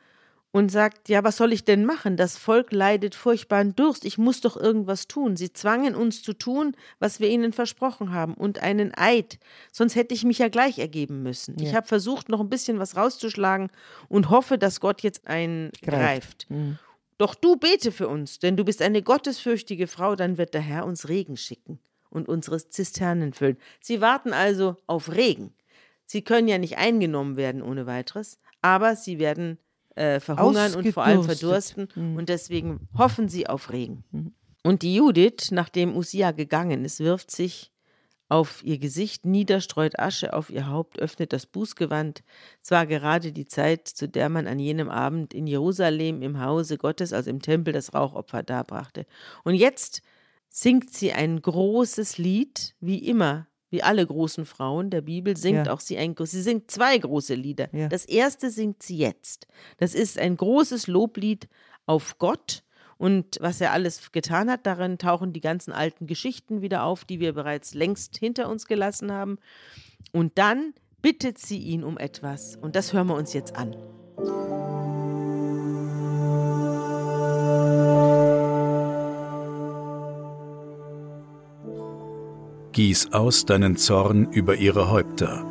und sagt, ja, was soll ich denn machen? Das Volk leidet furchtbaren Durst, ich muss doch irgendwas tun. Sie zwangen uns zu tun, was wir ihnen versprochen haben und einen Eid, sonst hätte ich mich ja gleich ergeben müssen. Ja. Ich habe versucht, noch ein bisschen was rauszuschlagen und hoffe, dass Gott jetzt eingreift. Mhm. Doch du bete für uns, denn du bist eine gottesfürchtige Frau, dann wird der Herr uns Regen schicken und unsere Zisternen füllen. Sie warten also auf Regen. Sie können ja nicht eingenommen werden ohne weiteres, aber sie werden äh, verhungern und vor allem verdursten. Mhm. Und deswegen hoffen sie auf Regen. Mhm. Und die Judith, nachdem Usia gegangen ist, wirft sich auf ihr Gesicht nieder, streut Asche auf ihr Haupt, öffnet das Bußgewand. Es war gerade die Zeit, zu der man an jenem Abend in Jerusalem im Hause Gottes, also im Tempel, das Rauchopfer darbrachte. Und jetzt singt sie ein großes Lied, wie immer wie alle großen Frauen der Bibel, singt ja. auch sie ein, sie singt zwei große Lieder. Ja. Das erste singt sie jetzt. Das ist ein großes Loblied auf Gott und was er alles getan hat. Darin tauchen die ganzen alten Geschichten wieder auf, die wir bereits längst hinter uns gelassen haben. Und dann bittet sie ihn um etwas. Und das hören wir uns jetzt an. Gieß aus deinen Zorn über ihre Häupter.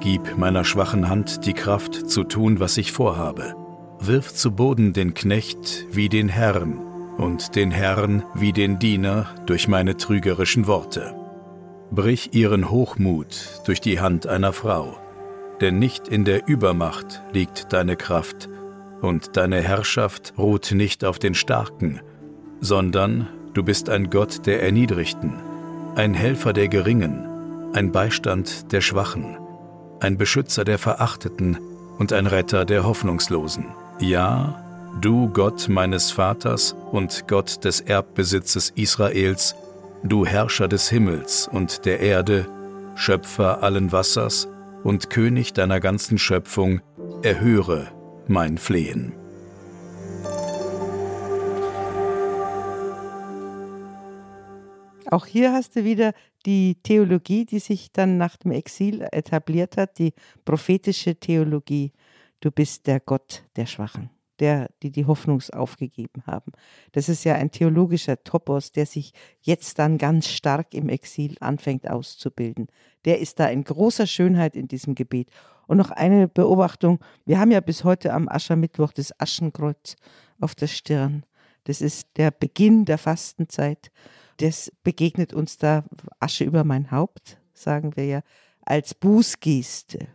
Gib meiner schwachen Hand die Kraft zu tun, was ich vorhabe. Wirf zu Boden den Knecht wie den Herrn und den Herrn wie den Diener durch meine trügerischen Worte. Brich ihren Hochmut durch die Hand einer Frau, denn nicht in der Übermacht liegt deine Kraft, und deine Herrschaft ruht nicht auf den Starken, sondern du bist ein Gott der Erniedrigten ein Helfer der Geringen, ein Beistand der Schwachen, ein Beschützer der Verachteten und ein Retter der Hoffnungslosen. Ja, du Gott meines Vaters und Gott des Erbbesitzes Israels, du Herrscher des Himmels und der Erde, Schöpfer allen Wassers und König deiner ganzen Schöpfung, erhöre mein Flehen. Auch hier hast du wieder die Theologie, die sich dann nach dem Exil etabliert hat, die prophetische Theologie. Du bist der Gott der Schwachen, der, die die Hoffnung aufgegeben haben. Das ist ja ein theologischer Topos, der sich jetzt dann ganz stark im Exil anfängt auszubilden. Der ist da in großer Schönheit in diesem Gebet. Und noch eine Beobachtung. Wir haben ja bis heute am Aschermittwoch das Aschenkreuz auf der Stirn. Das ist der Beginn der Fastenzeit das begegnet uns da Asche über mein Haupt, sagen wir ja, als Bußgeste.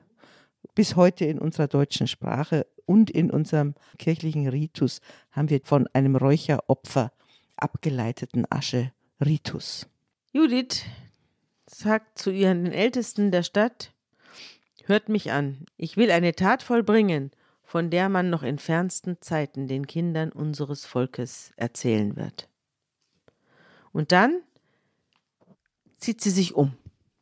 Bis heute in unserer deutschen Sprache und in unserem kirchlichen Ritus haben wir von einem Räucheropfer abgeleiteten Asche-Ritus. Judith sagt zu ihren Ältesten der Stadt, Hört mich an, ich will eine Tat vollbringen, von der man noch in fernsten Zeiten den Kindern unseres Volkes erzählen wird. Und dann zieht sie sich um.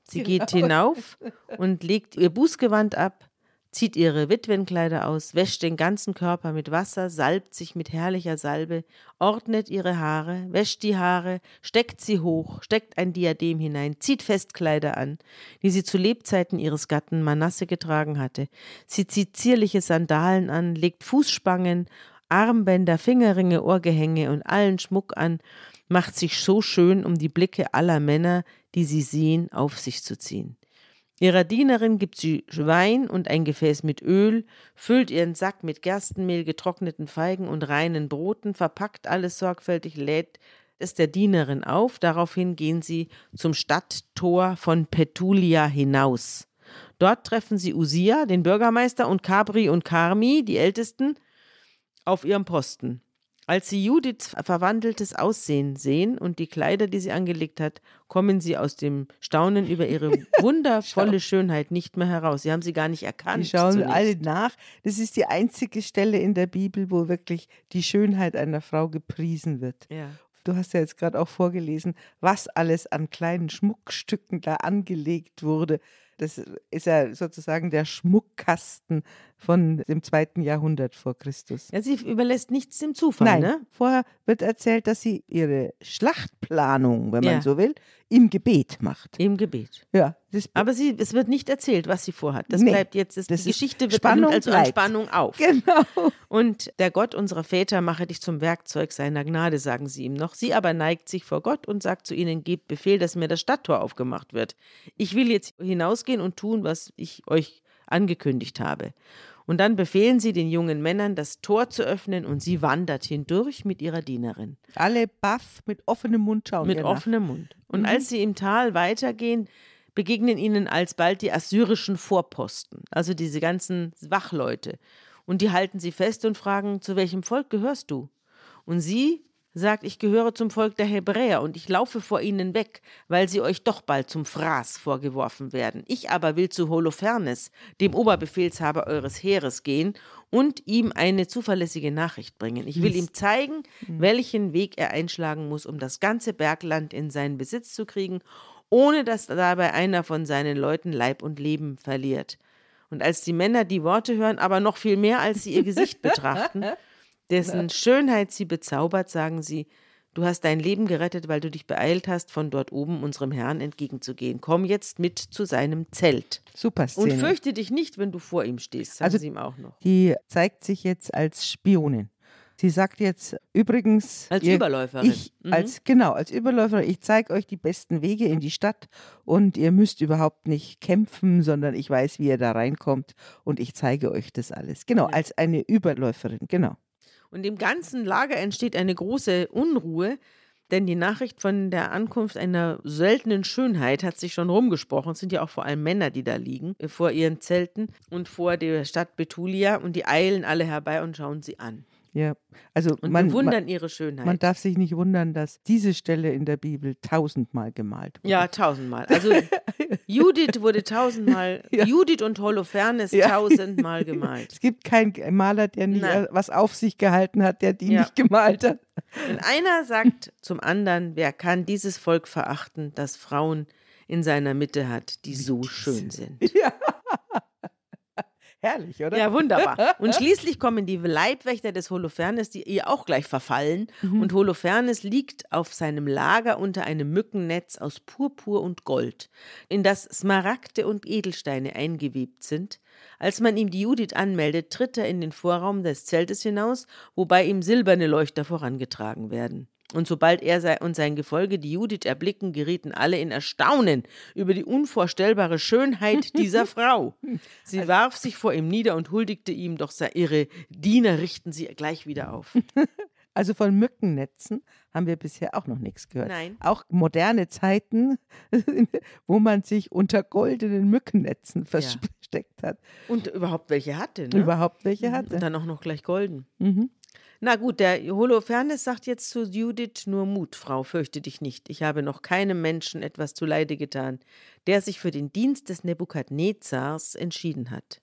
Sie geht hinauf und legt ihr Bußgewand ab, zieht ihre Witwenkleider aus, wäscht den ganzen Körper mit Wasser, salbt sich mit herrlicher Salbe, ordnet ihre Haare, wäscht die Haare, steckt sie hoch, steckt ein Diadem hinein, zieht Festkleider an, die sie zu Lebzeiten ihres Gatten Manasse getragen hatte. Sie zieht zierliche Sandalen an, legt Fußspangen, Armbänder, Fingerringe, Ohrgehänge und allen Schmuck an macht sich so schön, um die Blicke aller Männer, die sie sehen, auf sich zu ziehen. Ihrer Dienerin gibt sie Wein und ein Gefäß mit Öl, füllt ihren Sack mit Gerstenmehl, getrockneten Feigen und reinen Broten, verpackt alles sorgfältig, lädt es der Dienerin auf. Daraufhin gehen sie zum Stadttor von Petulia hinaus. Dort treffen sie Usia, den Bürgermeister, und Cabri und Carmi, die Ältesten, auf ihrem Posten. Als sie Judiths verwandeltes Aussehen sehen und die Kleider, die sie angelegt hat, kommen sie aus dem Staunen über ihre wundervolle Schönheit nicht mehr heraus. Sie haben sie gar nicht erkannt. Die schauen zunächst. alle nach. Das ist die einzige Stelle in der Bibel, wo wirklich die Schönheit einer Frau gepriesen wird. Ja. Du hast ja jetzt gerade auch vorgelesen, was alles an kleinen Schmuckstücken da angelegt wurde. Das ist ja sozusagen der Schmuckkasten von dem zweiten Jahrhundert vor Christus. ja, sie überlässt nichts dem Zufall, Nein, ne? vorher wird erzählt, dass sie ihre Schlachtplanung, wenn man Ja. so will, im Gebet macht. Im Gebet. Ja, das Aber sie, es wird nicht erzählt, was sie vorhat. Das Nee, bleibt jetzt, das, das die Geschichte wird Spannung also an. Spannung auf. genau. Und der Gott unserer Väter mache dich zum Werkzeug seiner Gnade, sagen sie ihm noch. Sie aber neigt sich vor Gott und sagt zu ihnen, gebt Befehl, dass mir das Stadttor aufgemacht wird. Ich will jetzt hinausgehen und tun, was ich euch angekündigt habe. Und dann befehlen sie den jungen Männern, das Tor zu öffnen, und sie wandert hindurch mit ihrer Dienerin. Alle baff mit offenem Mund schauen. mit offenem Mund. Und Mhm. als sie im Tal weitergehen, begegnen ihnen alsbald die assyrischen Vorposten, also diese ganzen Wachleute. Und die halten sie fest und fragen, zu welchem Volk gehörst du? Und sie sagt, ich gehöre zum Volk der Hebräer und ich laufe vor ihnen weg, weil sie euch doch bald zum Fraß vorgeworfen werden. Ich aber will zu Holofernes, dem Oberbefehlshaber eures Heeres, gehen und ihm eine zuverlässige Nachricht bringen. Ich will ihm zeigen, welchen Weg er einschlagen muss, um das ganze Bergland in seinen Besitz zu kriegen, ohne dass dabei einer von seinen Leuten Leib und Leben verliert. Und als die Männer die Worte hören, aber noch viel mehr, als sie ihr Gesicht betrachten, dessen Schönheit sie bezaubert, sagen sie, du hast dein Leben gerettet, weil du dich beeilt hast, von dort oben unserem Herrn entgegenzugehen. Komm jetzt mit zu seinem Zelt. Super Und Szene. fürchte dich nicht, wenn du vor ihm stehst, sagen Also- sie ihm auch noch. Die zeigt sich jetzt als Spionin. Sie sagt jetzt übrigens. Als ihr- Überläuferin. Ich, Mhm. als, genau, als Überläuferin. Ich zeige euch die besten Wege in die Stadt und ihr müsst überhaupt nicht kämpfen, sondern ich weiß, wie ihr da reinkommt und ich zeige euch das alles. Genau, Ja. als eine Überläuferin, genau. Und im ganzen Lager entsteht eine große Unruhe, denn die Nachricht von der Ankunft einer seltenen Schönheit hat sich schon rumgesprochen. Es sind ja auch vor allem Männer, die da liegen, äh, vor ihren Zelten und vor der Stadt Betulia. Und die eilen alle herbei und schauen sie an Ja, also und man, bewundern ihre Schönheit. man darf sich nicht wundern, dass diese Stelle in der Bibel tausendmal gemalt wurde. ja, tausendmal. Also Judith wurde tausendmal, Ja. Judith und Holofernes Ja. tausendmal gemalt. Es gibt keinen Maler, der nicht Nein. äh, was auf sich gehalten hat, der die Ja. nicht gemalt hat. Und einer sagt zum anderen, wer kann dieses Volk verachten, das Frauen in seiner Mitte hat, die so schön sind. Ja. Herrlich, oder? Ja, wunderbar. Und schließlich kommen die Leibwächter des Holofernes, die ihr auch gleich verfallen. Mhm. Und Holofernes liegt auf seinem Lager unter einem Mückennetz aus Purpur und Gold, in das Smaragde und Edelsteine eingewebt sind. Als man ihm die Judith anmeldet, tritt er in den Vorraum des Zeltes hinaus, wobei ihm silberne Leuchter vorangetragen werden. Und sobald er und sein Gefolge die Judith erblicken, gerieten alle in Erstaunen über die unvorstellbare Schönheit dieser Frau. Sie warf sich vor ihm nieder und huldigte ihm, doch sei- ihre Diener richten sie gleich wieder auf. Also von Mückennetzen haben wir bisher auch noch nichts gehört. Nein. Auch moderne Zeiten, wo man sich unter goldenen Mückennetzen versteckt hat. Und überhaupt welche hatte, ne? Überhaupt welche Und hatte. dann auch noch gleich golden. Mhm. Na gut, der Holofernes sagt jetzt zu Judith, nur Mut, Frau, fürchte dich nicht. Ich habe noch keinem Menschen etwas zuleide getan, der sich für den Dienst des Nebukadnezars entschieden hat.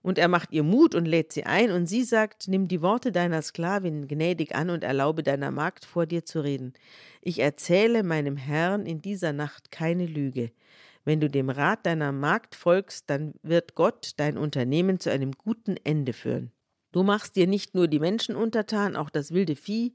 Und er macht ihr Mut und lädt sie ein, und sie sagt, nimm die Worte deiner Sklavin gnädig an und erlaube deiner Magd vor dir zu reden. Ich erzähle meinem Herrn in dieser Nacht keine Lüge. Wenn du dem Rat deiner Magd folgst, dann wird Gott dein Unternehmen zu einem guten Ende führen. Du machst dir nicht nur die Menschen untertan, auch das wilde Vieh,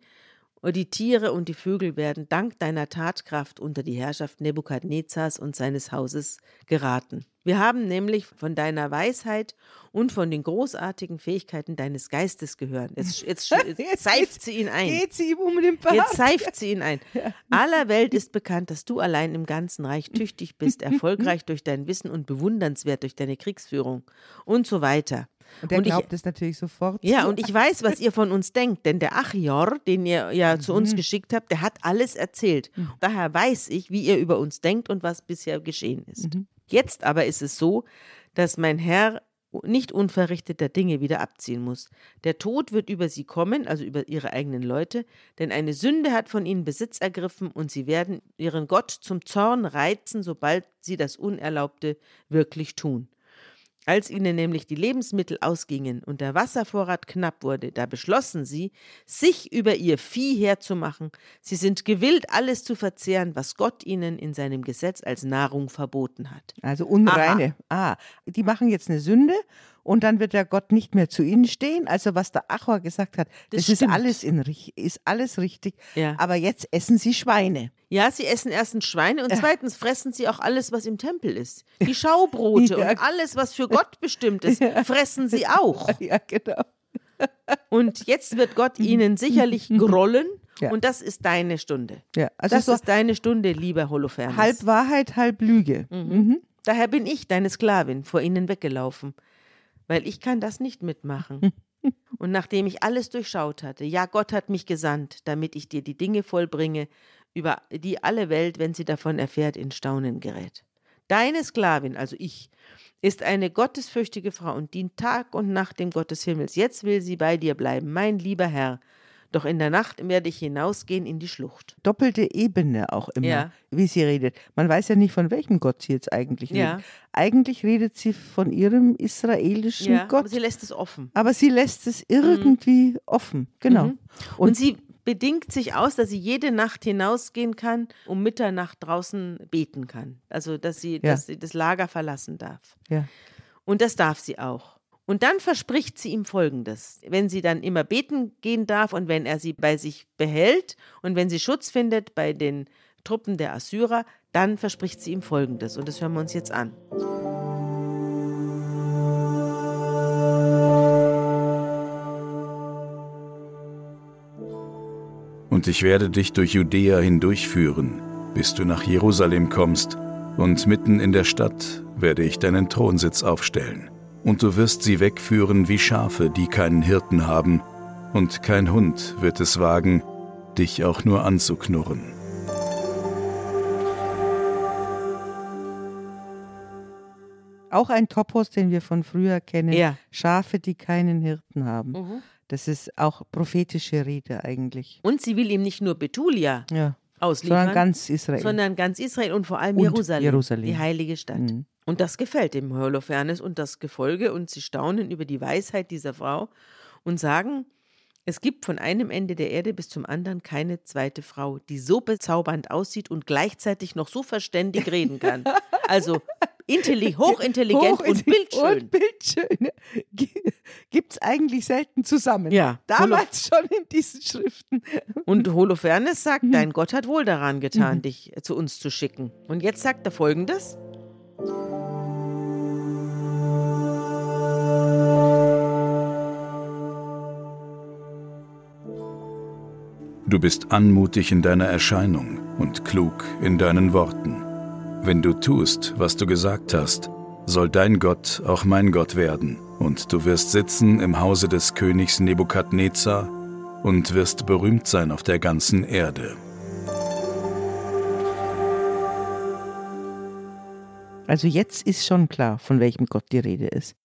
und die Tiere und die Vögel werden dank deiner Tatkraft unter die Herrschaft Nebukadnezars und seines Hauses geraten. Wir haben nämlich von deiner Weisheit und von den großartigen Fähigkeiten deines Geistes gehört. Jetzt, jetzt, jetzt seift sie ihn ein. Geht sie ihm um den Bart? Jetzt seift sie ihn ein. Aller Welt ist bekannt, dass du allein im ganzen Reich tüchtig bist, erfolgreich durch dein Wissen und bewundernswert durch deine Kriegsführung und so weiter. Und der Und ich- glaubt es natürlich sofort. Ja, und ich weiß, was ihr von uns denkt, denn der Achior, den ihr ja zu Mhm. uns geschickt habt, der hat alles erzählt. Daher weiß ich, wie ihr über uns denkt und was bisher geschehen ist. Mhm. Jetzt aber ist es so, dass mein Herr nicht unverrichteter Dinge wieder abziehen muss. Der Tod wird über sie kommen, also über ihre eigenen Leute, denn eine Sünde hat von ihnen Besitz ergriffen und sie werden ihren Gott zum Zorn reizen, sobald sie das Unerlaubte wirklich tun. Als ihnen nämlich die Lebensmittel ausgingen und der Wasservorrat knapp wurde, da beschlossen sie, sich über ihr Vieh herzumachen. Sie sind gewillt, alles zu verzehren, was Gott ihnen in seinem Gesetz als Nahrung verboten hat. Also unreine. Aha. Ah, die machen jetzt eine Sünde und dann wird der Gott nicht mehr zu ihnen stehen. Also was der Achor gesagt hat, das, das ist alles in, ist alles richtig. Ja. Aber jetzt essen sie Schweine. Ja, sie essen erstens Schweine und zweitens fressen sie auch alles, was im Tempel ist. Die Schaubrote ja. und alles, was für Gott bestimmt ist, fressen sie auch. Ja, genau. Und jetzt wird Gott ihnen sicherlich grollen. Ja. Und das ist deine Stunde. Ja, also das so ist deine Stunde, lieber Holofernes. Halb Wahrheit, halb Lüge. Mhm. Mhm. Daher bin ich, deine Sklavin, vor ihnen weggelaufen weil ich kann das nicht mitmachen. Und nachdem ich alles durchschaut hatte, ja, Gott hat mich gesandt, damit ich dir die Dinge vollbringe, über die alle Welt, wenn sie davon erfährt, in Staunen gerät. Deine Sklavin, also ich, ist eine gottesfürchtige Frau und dient Tag und Nacht dem Gott des Himmels. Jetzt will sie bei dir bleiben, mein lieber Herr, doch in der Nacht werde ich hinausgehen in die Schlucht. Doppelte Ebene auch immer, ja. wie sie redet. Man weiß ja nicht, von welchem Gott sie jetzt eigentlich redet. Ja. Eigentlich redet sie von ihrem israelischen ja, Gott. Aber sie lässt es offen. Aber sie lässt es irgendwie mhm. offen, genau. Mhm. Und, Und sie bedingt sich aus, dass sie jede Nacht hinausgehen kann, um Mitternacht draußen beten kann. Also dass sie, ja. dass sie das Lager verlassen darf. Ja. Und das darf sie auch. Und dann verspricht sie ihm Folgendes. Wenn sie dann immer beten gehen darf und wenn er sie bei sich behält und wenn sie Schutz findet bei den Truppen der Assyrer, dann verspricht sie ihm Folgendes. Und das hören wir uns jetzt an. Und ich werde dich durch Judäa hindurchführen, bis du nach Jerusalem kommst, und mitten in der Stadt werde ich deinen Thronsitz aufstellen und du wirst sie wegführen wie Schafe, die keinen Hirten haben, und kein Hund wird es wagen, dich auch nur anzuknurren. Auch ein Topos, den wir von früher kennen. Ja. Schafe, die keinen Hirten haben. Mhm. Das ist auch prophetische Rede eigentlich. Und sie will ihm nicht nur Betulia ja. ausliefern, sondern ganz Israel. Sondern ganz Israel und vor allem und Jerusalem, Jerusalem, die heilige Stadt. Mhm. Und das gefällt dem Holofernes und das Gefolge und sie staunen über die Weisheit dieser Frau und sagen, es gibt von einem Ende der Erde bis zum anderen keine zweite Frau, die so bezaubernd aussieht und gleichzeitig noch so verständig reden kann. Also intelli hochintelligent Hoch und bildschön. Und bildschön. Gibt es eigentlich selten zusammen. Ja. Damals Holof schon in diesen Schriften. Und Holofernes sagt, dein Gott hat wohl daran getan, mhm. dich zu uns zu schicken. Und jetzt sagt er folgendes. Du bist anmutig in deiner Erscheinung und klug in deinen Worten. Wenn du tust, was du gesagt hast, soll dein Gott auch mein Gott werden, und du wirst sitzen im Hause des Königs Nebukadnezar und wirst berühmt sein auf der ganzen Erde. Also jetzt ist schon klar, von welchem Gott die Rede ist.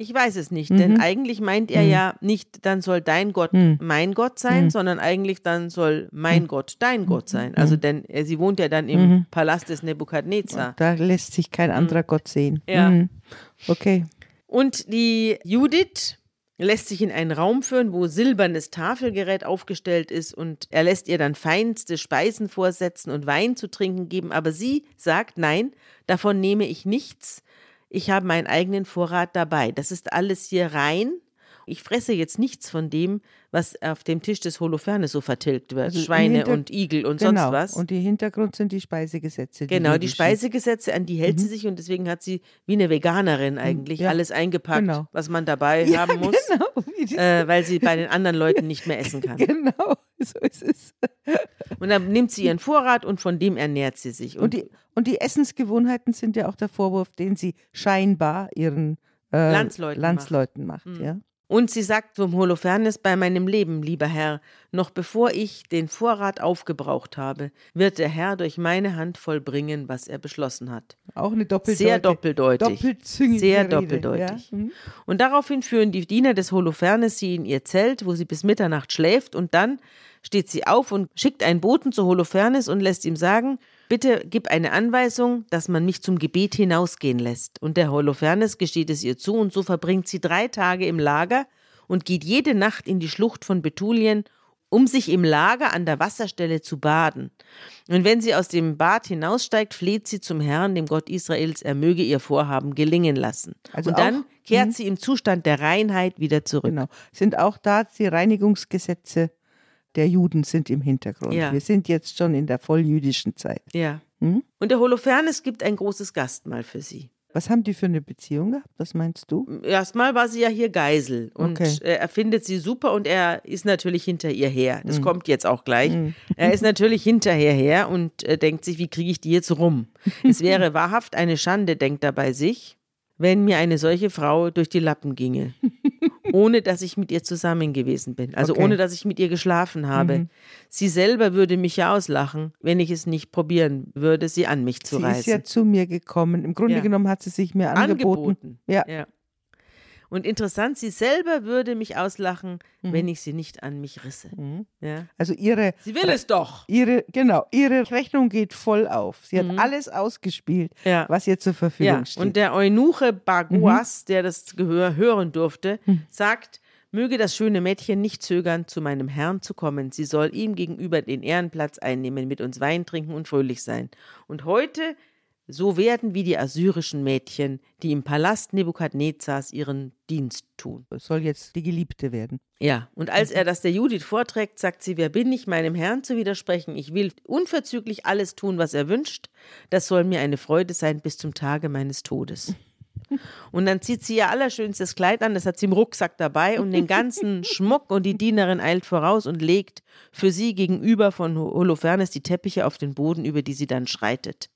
Ich weiß es nicht, mhm. denn eigentlich meint er mhm. ja nicht, dann soll dein Gott mhm. mein Gott sein, mhm. sondern eigentlich dann soll mein mhm. Gott dein Gott mhm. sein. Also denn äh, sie wohnt ja dann im Palast des Nebukadnezar. Da lässt sich kein anderer Gott sehen. Ja. Okay. Und die Judith lässt sich in einen Raum führen, wo silbernes Tafelgerät aufgestellt ist und er lässt ihr dann feinste Speisen vorsetzen und Wein zu trinken geben, aber sie sagt, nein, davon nehme ich nichts, ich habe meinen eigenen Vorrat dabei. Das ist alles hier rein. Ich fresse jetzt nichts von dem, was auf dem Tisch des Holofernes so vertilgt wird. Also Schweine und Igel und genau. sonst was. Und die Hintergrund sind die Speisegesetze. Die genau, die Speisegesetze, an die hält mhm. sie sich und deswegen hat sie wie eine Veganerin mhm. eigentlich ja. alles eingepackt, genau. was man dabei ja, haben muss, genau. äh, weil sie bei den anderen Leuten nicht mehr essen kann. Genau, so ist es. Und dann nimmt sie ihren Vorrat und von dem ernährt sie sich. Und, und die, und die Essensgewohnheiten sind ja auch der Vorwurf, den sie scheinbar ihren äh, Landsleuten, Landsleuten macht. macht mhm. ja? Und sie sagt zum Holofernes, bei meinem Leben, lieber Herr, noch bevor ich den Vorrat aufgebraucht habe, wird der Herr durch meine Hand vollbringen, was er beschlossen hat. Auch eine doppeldeutig. Sehr doppeldeutig. Sehr Rede, doppeldeutig. Ja? Mhm. Und daraufhin führen die Diener des Holofernes sie in ihr Zelt, wo sie bis Mitternacht schläft, und dann steht sie auf und schickt einen Boten zu Holofernes und lässt ihm sagen, bitte gib eine Anweisung, dass man mich zum Gebet hinausgehen lässt. Und der Holofernes gesteht es ihr zu, und so verbringt sie drei Tage im Lager und geht jede Nacht in die Schlucht von Betulien, um sich im Lager an der Wasserstelle zu baden. Und wenn sie aus dem Bad hinaussteigt, fleht sie zum Herrn, dem Gott Israels, er möge ihr Vorhaben gelingen lassen. Also und dann auch- kehrt Mhm. sie im Zustand der Reinheit wieder zurück. Genau. Sind auch da die Reinigungsgesetze der Juden sind im Hintergrund. Ja. Wir sind jetzt schon in der volljüdischen Zeit. Ja. Mhm. Und der Holofernes gibt ein großes Gastmahl für sie. Was haben die für eine Beziehung gehabt? Was meinst du? Erstmal war sie ja hier Geisel und Okay. äh, er findet sie super und er ist natürlich hinter ihr her. Mhm. Das kommt jetzt auch gleich. Er ist natürlich hinterher her und äh, denkt sich, wie kriege ich die jetzt rum? Es wäre wahrhaft eine Schande, denkt er bei sich, wenn mir eine solche Frau durch die Lappen ginge, ohne dass ich mit ihr zusammen gewesen bin, also Okay. ohne dass ich mit ihr geschlafen habe. Sie selber würde mich ja auslachen, wenn ich es nicht probieren würde, sie an mich zu sie reißen. ist ja zu mir gekommen. Im Grunde Ja. genommen hat sie sich mir angeboten. angeboten. Ja. ja. Und interessant, sie selber würde mich auslachen, Mhm. wenn ich sie nicht an mich risse. Ja. Also ihre, Sie will es doch. ihre, genau, ihre Rechnung geht voll auf. Sie hat alles ausgespielt, Mhm. Ja. was ihr zur Verfügung Ja, steht. und der Eunuche Baguas, Mhm. der das Gehör hören durfte, sagt, möge das schöne Mädchen nicht zögern, zu meinem Herrn zu kommen. Sie soll ihm gegenüber den Ehrenplatz einnehmen, mit uns Wein trinken und fröhlich sein. Und heute so werden wie die assyrischen Mädchen, die im Palast Nebukadnezars ihren Dienst tun. soll jetzt die Geliebte werden. Ja, und als er das der Judith vorträgt, sagt sie, wer bin ich, meinem Herrn zu widersprechen? Ich will unverzüglich alles tun, was er wünscht. Das soll mir eine Freude sein bis zum Tage meines Todes. Und dann zieht sie ihr allerschönstes Kleid an, das hat sie im Rucksack dabei und den ganzen Schmuck und die Dienerin eilt voraus und legt für sie gegenüber von Holofernes die Teppiche auf den Boden, über die sie dann schreitet.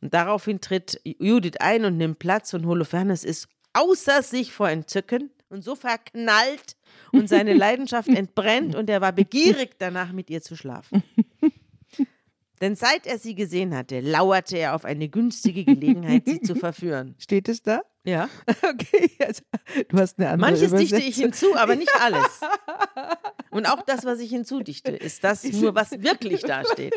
Und daraufhin tritt Judith ein und nimmt Platz und Holofernes ist außer sich vor Entzücken und so verknallt und seine Leidenschaft entbrennt und er war begierig danach mit ihr zu schlafen. Denn seit er sie gesehen hatte, lauerte er auf eine günstige Gelegenheit, sie zu verführen. Steht es da? Ja. Okay, also, du hast eine andere Manches dichte ich Übersetzung. hinzu, aber nicht alles. Und auch das, was ich hinzudichte, ist das nur, was wirklich dasteht.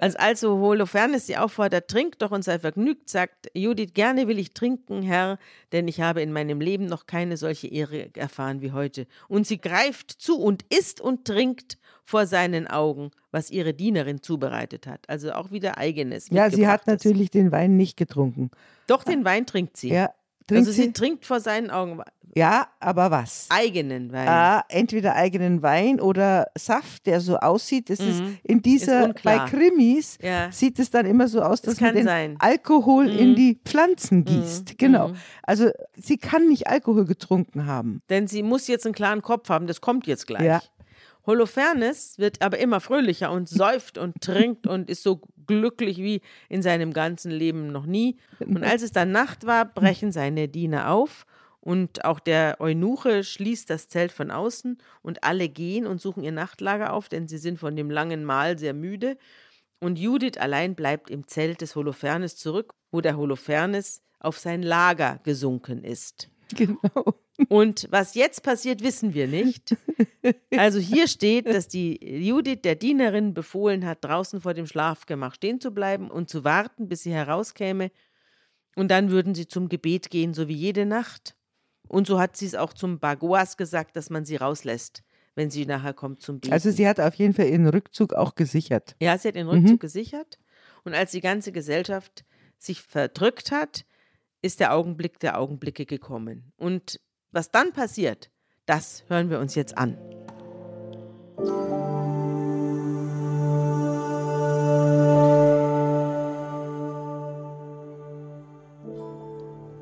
Als also Holofernes sie auffordert, trink doch und sei vergnügt, sagt Judith, gerne will ich trinken, Herr, denn ich habe in meinem Leben noch keine solche Ehre erfahren wie heute. Und sie greift zu und isst und trinkt vor seinen Augen, was ihre Dienerin zubereitet hat. Also auch wieder eigenes. Ja, sie hat natürlich den Wein nicht getrunken. Doch, den Wein trinkt sie. Ja, trinkt also sie sie? trinkt vor seinen Augen Ja, aber was? eigenen Wein. Ah, entweder eigenen Wein oder Saft, der so aussieht. Es ist in dieser, Mhm. unklar. bei Krimis Ja. sieht es dann immer so aus, Das dass man kann den sein. Mhm. Alkohol in die Pflanzen gießt. Genau. Also sie kann nicht Alkohol getrunken haben. Denn sie muss jetzt einen klaren Kopf haben, das kommt jetzt gleich. Ja. Holofernes wird aber immer fröhlicher und säuft und trinkt und ist so glücklich wie in seinem ganzen Leben noch nie. Und als es dann Nacht war, brechen seine Diener auf und auch der Eunuche schließt das Zelt von außen und alle gehen und suchen ihr Nachtlager auf, denn sie sind von dem langen Mahl sehr müde. Und Judith allein bleibt im Zelt des Holofernes zurück, wo der Holofernes auf sein Lager gesunken ist. Genau. Und was jetzt passiert, wissen wir nicht. Also hier steht, dass die Judith der Dienerin befohlen hat, draußen vor dem Schlafgemach stehen zu bleiben und zu warten, bis sie herauskäme. Und dann würden sie zum Gebet gehen, so wie jede Nacht. Und so hat sie es auch zum Bagoas gesagt, dass man sie rauslässt, wenn sie nachher kommt zum Beten. Also sie hat auf jeden Fall ihren Rückzug auch gesichert. Ja, sie hat den Rückzug gesichert. Und als die ganze Gesellschaft sich verdrückt hat, ist der Augenblick der Augenblicke gekommen. Und was dann passiert, das hören wir uns jetzt an.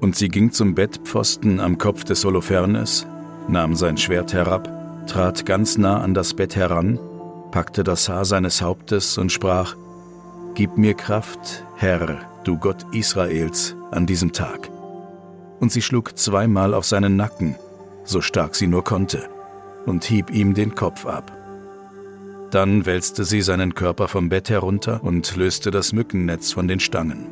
Und sie ging zum Bettpfosten am Kopf des Holofernes, nahm sein Schwert herab, trat ganz nah an das Bett heran, packte das Haar seines Hauptes und sprach, Gib mir Kraft, Herr, du Gott Israels, an diesem Tag. Und sie schlug zweimal auf seinen Nacken, so stark sie nur konnte, und hieb ihm den Kopf ab. Dann wälzte sie seinen Körper vom Bett herunter und löste das Mückennetz von den Stangen.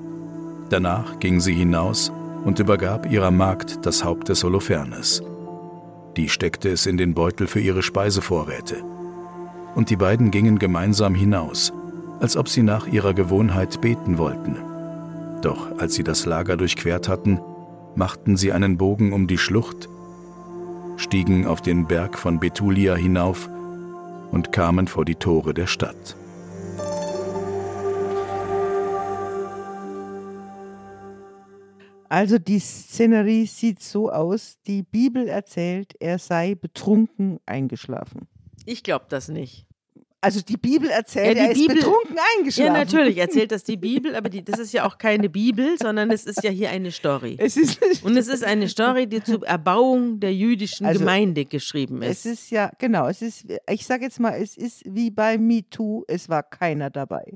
Danach ging sie hinaus und übergab ihrer Magd das Haupt des Holofernes. Die steckte es in den Beutel für ihre Speisevorräte. Und die beiden gingen gemeinsam hinaus, als ob sie nach ihrer Gewohnheit beten wollten. Doch als sie das Lager durchquert hatten, machten sie einen Bogen um die Schlucht, stiegen auf den Berg von Betulia hinauf und kamen vor die Tore der Stadt. Also die Szenerie sieht so aus, die Bibel erzählt, er sei betrunken eingeschlafen. Ich glaube das nicht. Also die Bibel erzählt, ja, die er Bibel, ist betrunken eingeschlafen. Ja, natürlich erzählt das die Bibel, aber die, das ist ja auch keine Bibel, sondern es ist ja hier eine Story. Es ist Und es ist eine Story, die zur Erbauung der jüdischen also, Gemeinde geschrieben ist. Es ist ja, genau, es ist, ich sage jetzt mal, es ist wie bei MeToo, es war keiner dabei.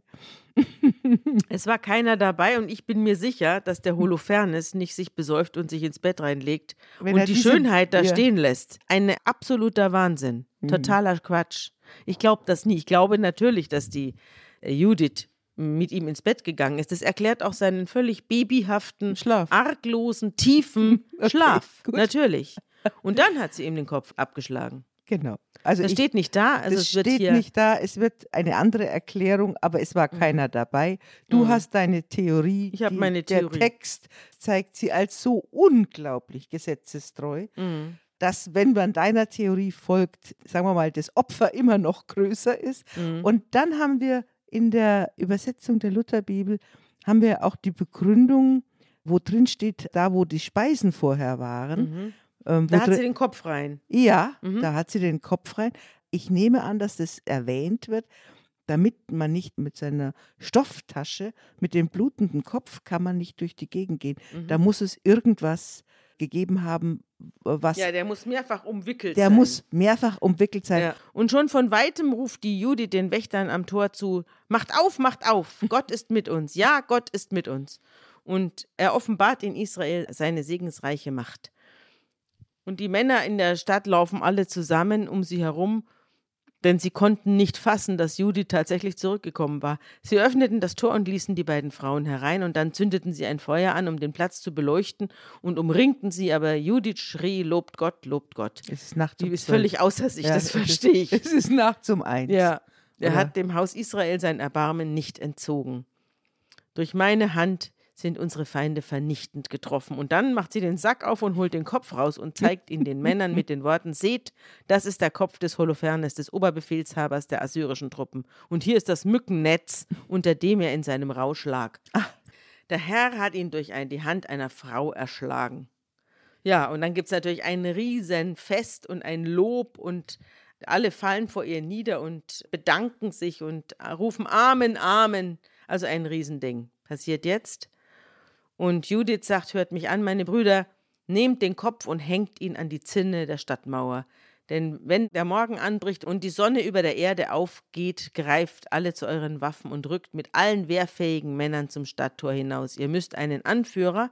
es war keiner dabei und ich bin mir sicher, dass der Holofernes nicht sich besäuft und sich ins Bett reinlegt Wenn und die Schönheit da ja. stehen lässt. Ein absoluter Wahnsinn. Mhm. Totaler mhm. Quatsch. Ich glaube das nie. Ich glaube natürlich, dass die äh, Judith mit ihm ins Bett gegangen ist. Das erklärt auch seinen völlig babyhaften, Schlaf. arglosen, tiefen okay, Schlaf. Gut. Natürlich. Und dann hat sie ihm den Kopf abgeschlagen. Genau. Also das ich, steht nicht da. Also es steht nicht da. Es wird eine andere Erklärung, aber es war mhm. keiner dabei. Du mhm. hast deine Theorie. Ich habe meine Theorie. Der Text zeigt sie als so unglaublich gesetzestreu. Mhm dass wenn man deiner Theorie folgt, sagen wir mal, das Opfer immer noch größer ist. Mhm. Und dann haben wir in der Übersetzung der Lutherbibel haben wir auch die Begründung, wo drin steht, da wo die Speisen vorher waren. Mhm. Ähm, da hat sie den Kopf rein. Ja, mhm. da hat sie den Kopf rein. Ich nehme an, dass das erwähnt wird, damit man nicht mit seiner Stofftasche, mit dem blutenden Kopf, kann man nicht durch die Gegend gehen. Da mhm. muss es irgendwas gegeben haben, was. Ja, der muss mehrfach umwickelt der sein. Der muss mehrfach umwickelt sein. Ja. Und schon von weitem ruft die Judith den Wächtern am Tor zu: Macht auf, macht auf, Gott ist mit uns. Ja, Gott ist mit uns. Und er offenbart in Israel seine segensreiche Macht. Und die Männer in der Stadt laufen alle zusammen um sie herum denn sie konnten nicht fassen, dass Judith tatsächlich zurückgekommen war. Sie öffneten das Tor und ließen die beiden Frauen herein, und dann zündeten sie ein Feuer an, um den Platz zu beleuchten, und umringten sie, aber Judith schrie, lobt Gott, lobt Gott. Es ist Nacht Die ist völlig außer sich, ja, das verstehe ich. Es ist Nacht zum Eins. Ja, er Oder? hat dem Haus Israel sein Erbarmen nicht entzogen. Durch meine Hand sind unsere Feinde vernichtend getroffen. Und dann macht sie den Sack auf und holt den Kopf raus und zeigt ihn den Männern mit den Worten: Seht, das ist der Kopf des Holofernes, des Oberbefehlshabers der assyrischen Truppen. Und hier ist das Mückennetz, unter dem er in seinem Rausch lag. Ach. Der Herr hat ihn durch ein, die Hand einer Frau erschlagen. Ja, und dann gibt es natürlich ein Riesenfest und ein Lob und alle fallen vor ihr nieder und bedanken sich und rufen Amen, Amen. Also ein Riesending. Passiert jetzt. Und Judith sagt, hört mich an, meine Brüder, nehmt den Kopf und hängt ihn an die Zinne der Stadtmauer. Denn wenn der Morgen anbricht und die Sonne über der Erde aufgeht, greift alle zu euren Waffen und rückt mit allen wehrfähigen Männern zum Stadttor hinaus. Ihr müsst einen Anführer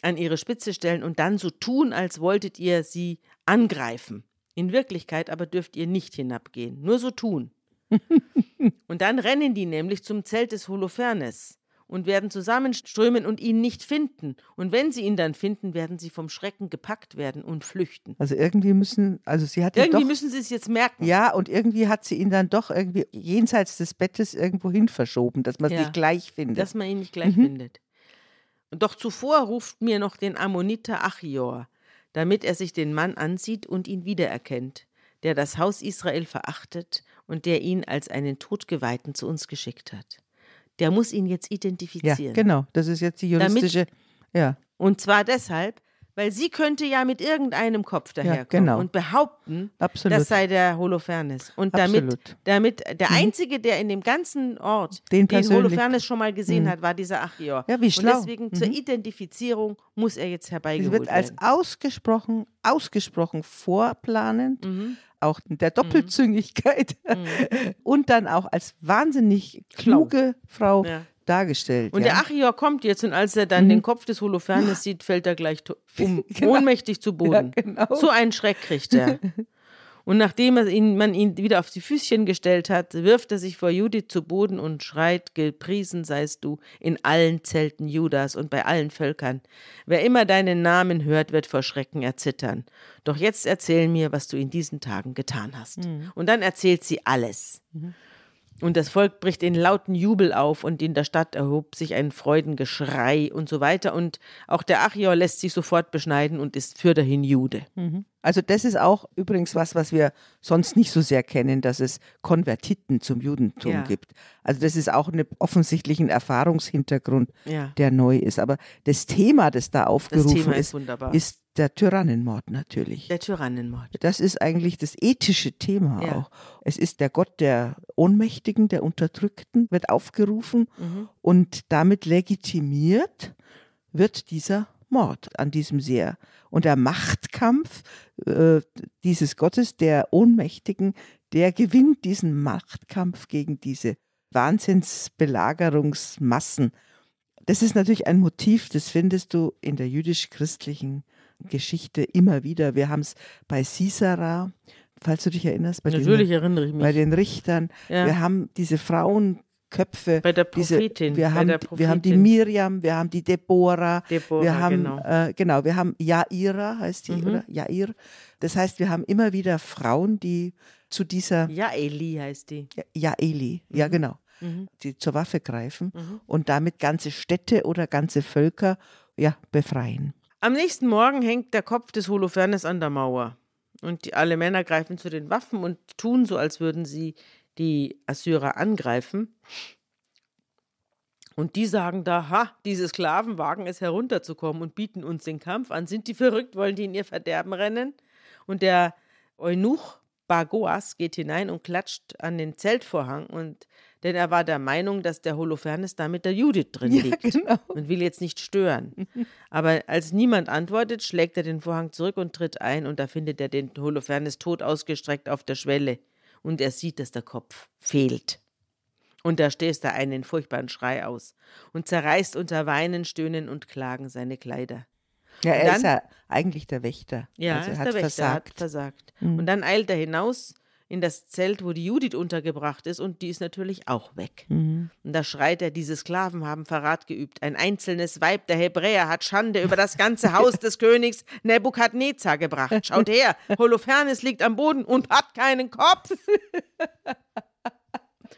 an ihre Spitze stellen und dann so tun, als wolltet ihr sie angreifen. In Wirklichkeit aber dürft ihr nicht hinabgehen, nur so tun. und dann rennen die nämlich zum Zelt des Holofernes und werden zusammenströmen und ihn nicht finden. Und wenn sie ihn dann finden, werden sie vom Schrecken gepackt werden und flüchten. Also irgendwie müssen, also sie hat irgendwie doch, müssen sie es jetzt merken. Ja, und irgendwie hat sie ihn dann doch irgendwie jenseits des Bettes irgendwo hin verschoben, dass man es ja, nicht gleich findet. Dass man ihn nicht gleich mhm. findet. Und doch zuvor ruft mir noch den Ammoniter Achior, damit er sich den Mann ansieht und ihn wiedererkennt, der das Haus Israel verachtet und der ihn als einen Todgeweihten zu uns geschickt hat der muss ihn jetzt identifizieren. Ja, genau. Das ist jetzt die juristische. Damit, ja. Und zwar deshalb, weil sie könnte ja mit irgendeinem Kopf daherkommen ja, genau. und behaupten, Absolut. das sei der Holofernes. Und damit, damit der mhm. Einzige, der in dem ganzen Ort den, den Holofernes schon mal gesehen mhm. hat, war dieser Achior. Ja, wie schlau. Und deswegen mhm. zur Identifizierung muss er jetzt herbeigeholt werden. Es wird als ausgesprochen, ausgesprochen vorplanend mhm auch der Doppelzüngigkeit mhm. und dann auch als wahnsinnig kluge Frau ja. Dargestellt. Und ja. der Achior kommt jetzt und als er dann Mhm. den Kopf des Holofernes sieht, fällt er gleich um, Genau. ohnmächtig zu Boden. Ja, genau. So einen Schreck kriegt er. Und nachdem ihn, man ihn wieder auf die Füßchen gestellt hat, wirft er sich vor Judith zu Boden und schreit, gepriesen seist du in allen Zelten Judas und bei allen Völkern. Wer immer deinen Namen hört, wird vor Schrecken erzittern. Doch jetzt erzähl mir, was du in diesen Tagen getan hast. Mhm. Und dann erzählt sie alles. Und das Volk bricht in lauten Jubel auf und in der Stadt erhob sich ein Freudengeschrei und so weiter. Und auch der Achior lässt sich sofort beschneiden und ist für dahin Jude. Also das ist auch übrigens was, was wir sonst nicht so sehr kennen, dass es Konvertiten zum Judentum Ja. gibt. Also das ist auch eine offensichtlichen Erfahrungshintergrund, Ja. der neu ist. Aber das Thema, das da aufgerufen Thema ist ist, wunderbar. ist der Tyrannenmord natürlich. Der Tyrannenmord. Das ist eigentlich das ethische Thema Ja. auch. Es ist der Gott der Ohnmächtigen, der Unterdrückten, wird aufgerufen Mhm. und damit legitimiert wird dieser Mord an diesem Seher. Und der Machtkampf äh, dieses Gottes der Ohnmächtigen, der gewinnt diesen Machtkampf gegen diese Wahnsinnsbelagerungsmassen. Das ist natürlich ein Motiv, das findest du in der jüdisch-christlichen Geschichte immer wieder. Wir haben es bei Sisera, falls du dich erinnerst, bei, Natürlich den, erinnere ich mich. bei den Richtern. Ja. Wir haben diese Frauenköpfe. Bei der diese, Prophetin, wir, bei haben, der wir haben die Prophetin. Miriam, wir haben die Deborah. Deborah, wir haben, genau. Äh, genau, wir haben Jaira, heißt die, Mhm. oder? Jair. Das heißt, wir haben immer wieder Frauen, die zu dieser ja, Eli heißt die. ja, Jaeli, ja genau, Mhm. die zur Waffe greifen Mhm. und damit ganze Städte oder ganze Völker ja, befreien. Am nächsten Morgen hängt der Kopf des Holofernes an der Mauer. Und die, alle Männer greifen zu den Waffen und tun so, als würden sie die Assyrer angreifen. Und die sagen da, ha, diese Sklaven wagen es herunterzukommen und bieten uns den Kampf an. Sind die verrückt? Wollen die in ihr Verderben rennen? Und der Eunuch Bagoas geht hinein und klatscht an den Zeltvorhang, und, denn er war der Meinung, dass der Holofernes da mit der Judith drin Ja, liegt genau. und will jetzt nicht stören. Aber als niemand antwortet, schlägt er den Vorhang zurück und tritt ein, und da findet er den Holofernes tot ausgestreckt auf der Schwelle, und er sieht, dass der Kopf fehlt. Und da stößt er einen furchtbaren Schrei aus und zerreißt unter Weinen, Stöhnen und Klagen seine Kleider. Ja, er dann- ist ja eigentlich der Wächter. Ja, also er ist hat der Wächter, er hat versagt. versagt. Mhm. Und dann eilt er hinaus in das Zelt, wo die Judith untergebracht ist, und die ist natürlich auch weg. Mhm. Und da schreit er, diese Sklaven haben Verrat geübt. Ein einzelnes Weib der Hebräer hat Schande über das ganze Haus des Königs Nebukadnezar gebracht. Schaut her, Holofernes liegt am Boden und hat keinen Kopf.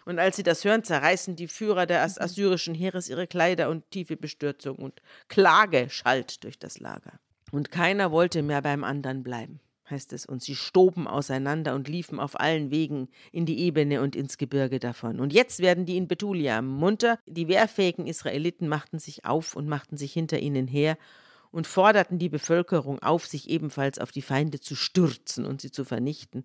Und als sie das hören, zerreißen die Führer des assyrischen Heeres ihre Kleider und tiefe Bestürzung und Klage schallt durch das Lager. Und keiner wollte mehr beim anderen bleiben, heißt es. Und sie stoben auseinander und liefen auf allen Wegen in die Ebene und ins Gebirge davon. Und jetzt werden die in Betulia munter. Die wehrfähigen Israeliten machten sich auf und machten sich hinter ihnen her und forderten die Bevölkerung auf, sich ebenfalls auf die Feinde zu stürzen und sie zu vernichten.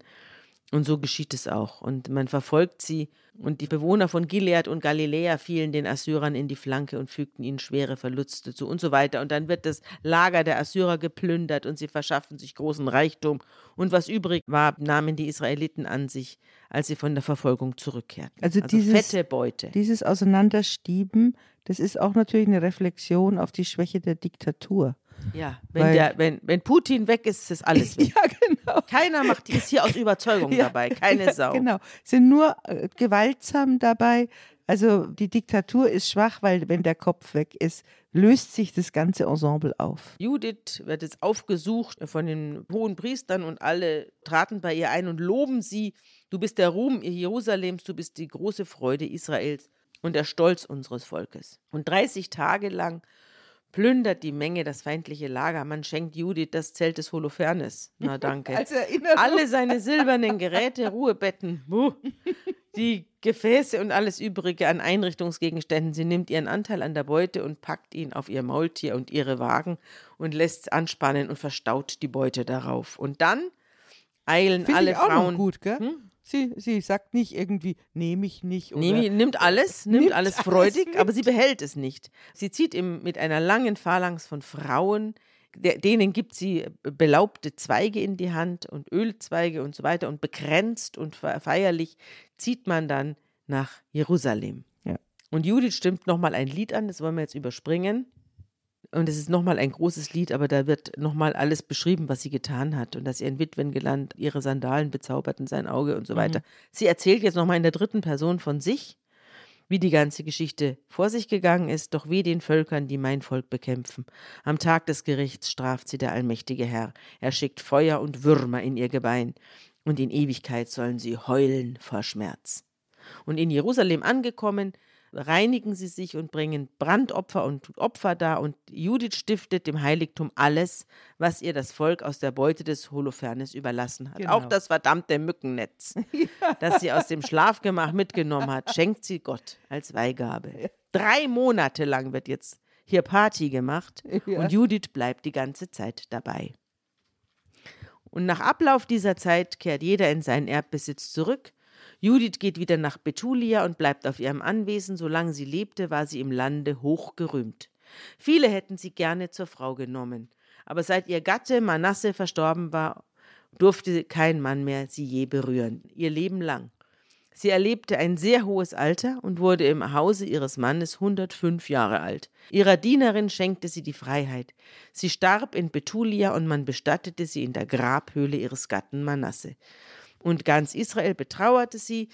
Und so geschieht es auch. Und man verfolgt sie. Und die Bewohner von Gilead und Galiläa fielen den Assyrern in die Flanke und fügten ihnen schwere Verluste zu und so weiter. Und dann wird das Lager der Assyrer geplündert und sie verschaffen sich großen Reichtum. Und was übrig war, nahmen die Israeliten an sich, als sie von der Verfolgung zurückkehrten. Also dieses- fette Beute. Dieses Auseinanderstieben, das ist auch natürlich eine Reflexion auf die Schwäche der Diktatur. Ja, wenn, Weil- der, wenn, wenn Putin weg ist, ist alles weg. Ja, genau. Keiner macht, ist hier aus Überzeugung Ja, dabei, keine ja, Sau. Genau, sind nur äh, gewaltsam dabei. Also die Diktatur ist schwach, weil wenn der Kopf weg ist, löst sich das ganze Ensemble auf. Judith wird jetzt aufgesucht von den hohen Priestern und alle traten bei ihr ein und loben sie. Du bist der Ruhm Jerusalems, du bist die große Freude Israels und der Stolz unseres Volkes. Und 30 Tage lang plündert die Menge das feindliche Lager. Man schenkt Judith das Zelt des Holofernes. Na danke. Als Erinnerung. Alle seine silbernen Geräte, Ruhebetten, buh, die Gefäße und alles Übrige an Einrichtungsgegenständen. Sie nimmt ihren Anteil an der Beute und packt ihn auf ihr Maultier und ihre Wagen und lässt anspannen und verstaut die Beute darauf. Und dann eilen Finde alle ich auch Frauen. noch gut, gell? Hm? Sie, sie sagt nicht irgendwie, nehme ich nicht. Oder, Nee, nimmt alles, nimmt, Nimmt alles alles freudig, mit. aber sie behält es nicht. Sie zieht ihm mit einer langen Phalanx von Frauen, der, denen gibt sie belaubte Zweige in die Hand und Ölzweige und so weiter und bekränzt und fe- feierlich zieht man dann nach Jerusalem. Ja. Und Judith stimmt nochmal ein Lied an, das wollen wir jetzt überspringen. Und es ist nochmal ein großes Lied, aber da wird nochmal alles beschrieben, was sie getan hat und dass sie ein Witwen gelandet, ihre Sandalen bezauberten sein Auge und so weiter. Mhm. Sie erzählt jetzt nochmal in der dritten Person von sich, wie die ganze Geschichte vor sich gegangen ist, doch weh den Völkern, die mein Volk bekämpfen. Am Tag des Gerichts straft sie der allmächtige Herr. Er schickt Feuer und Würmer in ihr Gebein, und in Ewigkeit sollen sie heulen vor Schmerz. Und in Jerusalem angekommen, reinigen sie sich und bringen Brandopfer und Opfer dar und Judith stiftet dem Heiligtum alles, was ihr das Volk aus der Beute des Holofernes überlassen hat. Genau. Auch das verdammte Mückennetz, ja. das sie aus dem Schlafgemach mitgenommen hat, schenkt sie Gott als Weihgabe. Ja. Drei Monate lang wird jetzt hier Party gemacht ja. und Judith bleibt die ganze Zeit dabei. Und nach Ablauf dieser Zeit kehrt jeder in seinen Erbbesitz zurück Judith geht wieder nach Betulia und bleibt auf ihrem Anwesen. Solange sie lebte, war sie im Lande hochgerühmt. Viele hätten sie gerne zur Frau genommen. Aber seit ihr Gatte Manasse verstorben war, durfte kein Mann mehr sie je berühren, ihr Leben lang. Sie erlebte ein sehr hohes Alter und wurde im Hause ihres Mannes 105 Jahre alt. Ihrer Dienerin schenkte sie die Freiheit. Sie starb in Betulia und man bestattete sie in der Grabhöhle ihres Gatten Manasse und ganz Israel betrauerte sie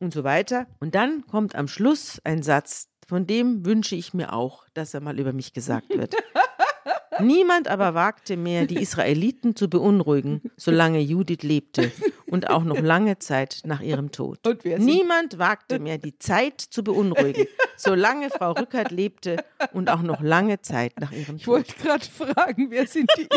und so weiter. Und dann kommt am Schluss ein Satz, von dem wünsche ich mir auch, dass er mal über mich gesagt wird. Niemand aber wagte mehr, die Israeliten zu beunruhigen, solange Judith lebte und auch noch lange Zeit nach ihrem Tod. Niemand wagte mehr, die Zeit zu beunruhigen, solange Frau Rückert lebte und auch noch lange Zeit nach ihrem Tod. Ich wollte gerade fragen, wer sind, die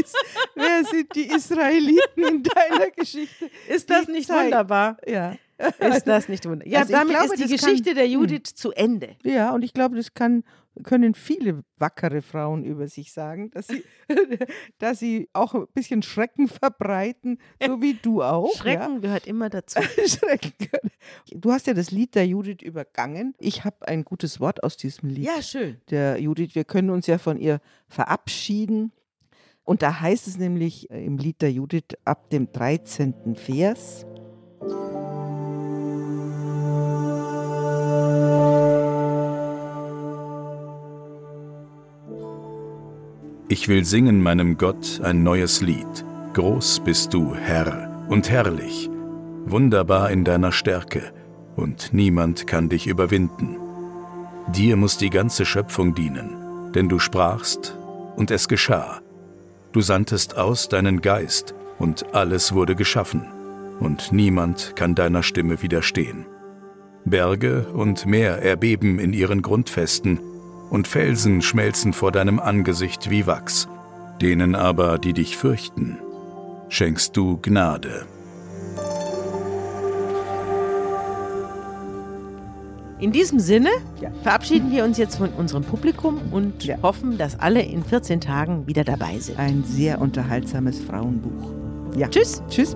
wer sind die Israeliten in deiner Geschichte? Ist das nicht Zeit. wunderbar? Ja. Ist das nicht wunderbar? Ja, also damit glaube, ist die Geschichte kann, der Judith hm. zu Ende. Ja, und ich glaube, das kann können viele wackere Frauen über sich sagen, dass sie, dass sie auch ein bisschen Schrecken verbreiten, so wie du auch. Schrecken ja. gehört immer dazu. Schrecken gehört. Du hast ja das Lied der Judith übergangen. Ich habe ein gutes Wort aus diesem Lied. Ja, schön. Der Judith, wir können uns ja von ihr verabschieden. Und da heißt es nämlich äh, im Lied der Judith ab dem 13. Vers. Ich will singen meinem Gott ein neues Lied. Groß bist du, Herr, und herrlich, wunderbar in deiner Stärke, und niemand kann dich überwinden. Dir muss die ganze Schöpfung dienen, denn du sprachst, und es geschah. Du sandtest aus deinen Geist, und alles wurde geschaffen, und niemand kann deiner Stimme widerstehen. Berge und Meer erbeben in ihren Grundfesten, und Felsen schmelzen vor deinem Angesicht wie Wachs. Denen aber, die dich fürchten, schenkst du Gnade. In diesem Sinne ja. verabschieden wir uns jetzt von unserem Publikum und ja. hoffen, dass alle in 14 Tagen wieder dabei sind. Ein sehr unterhaltsames Frauenbuch. Ja. Tschüss. Tschüss.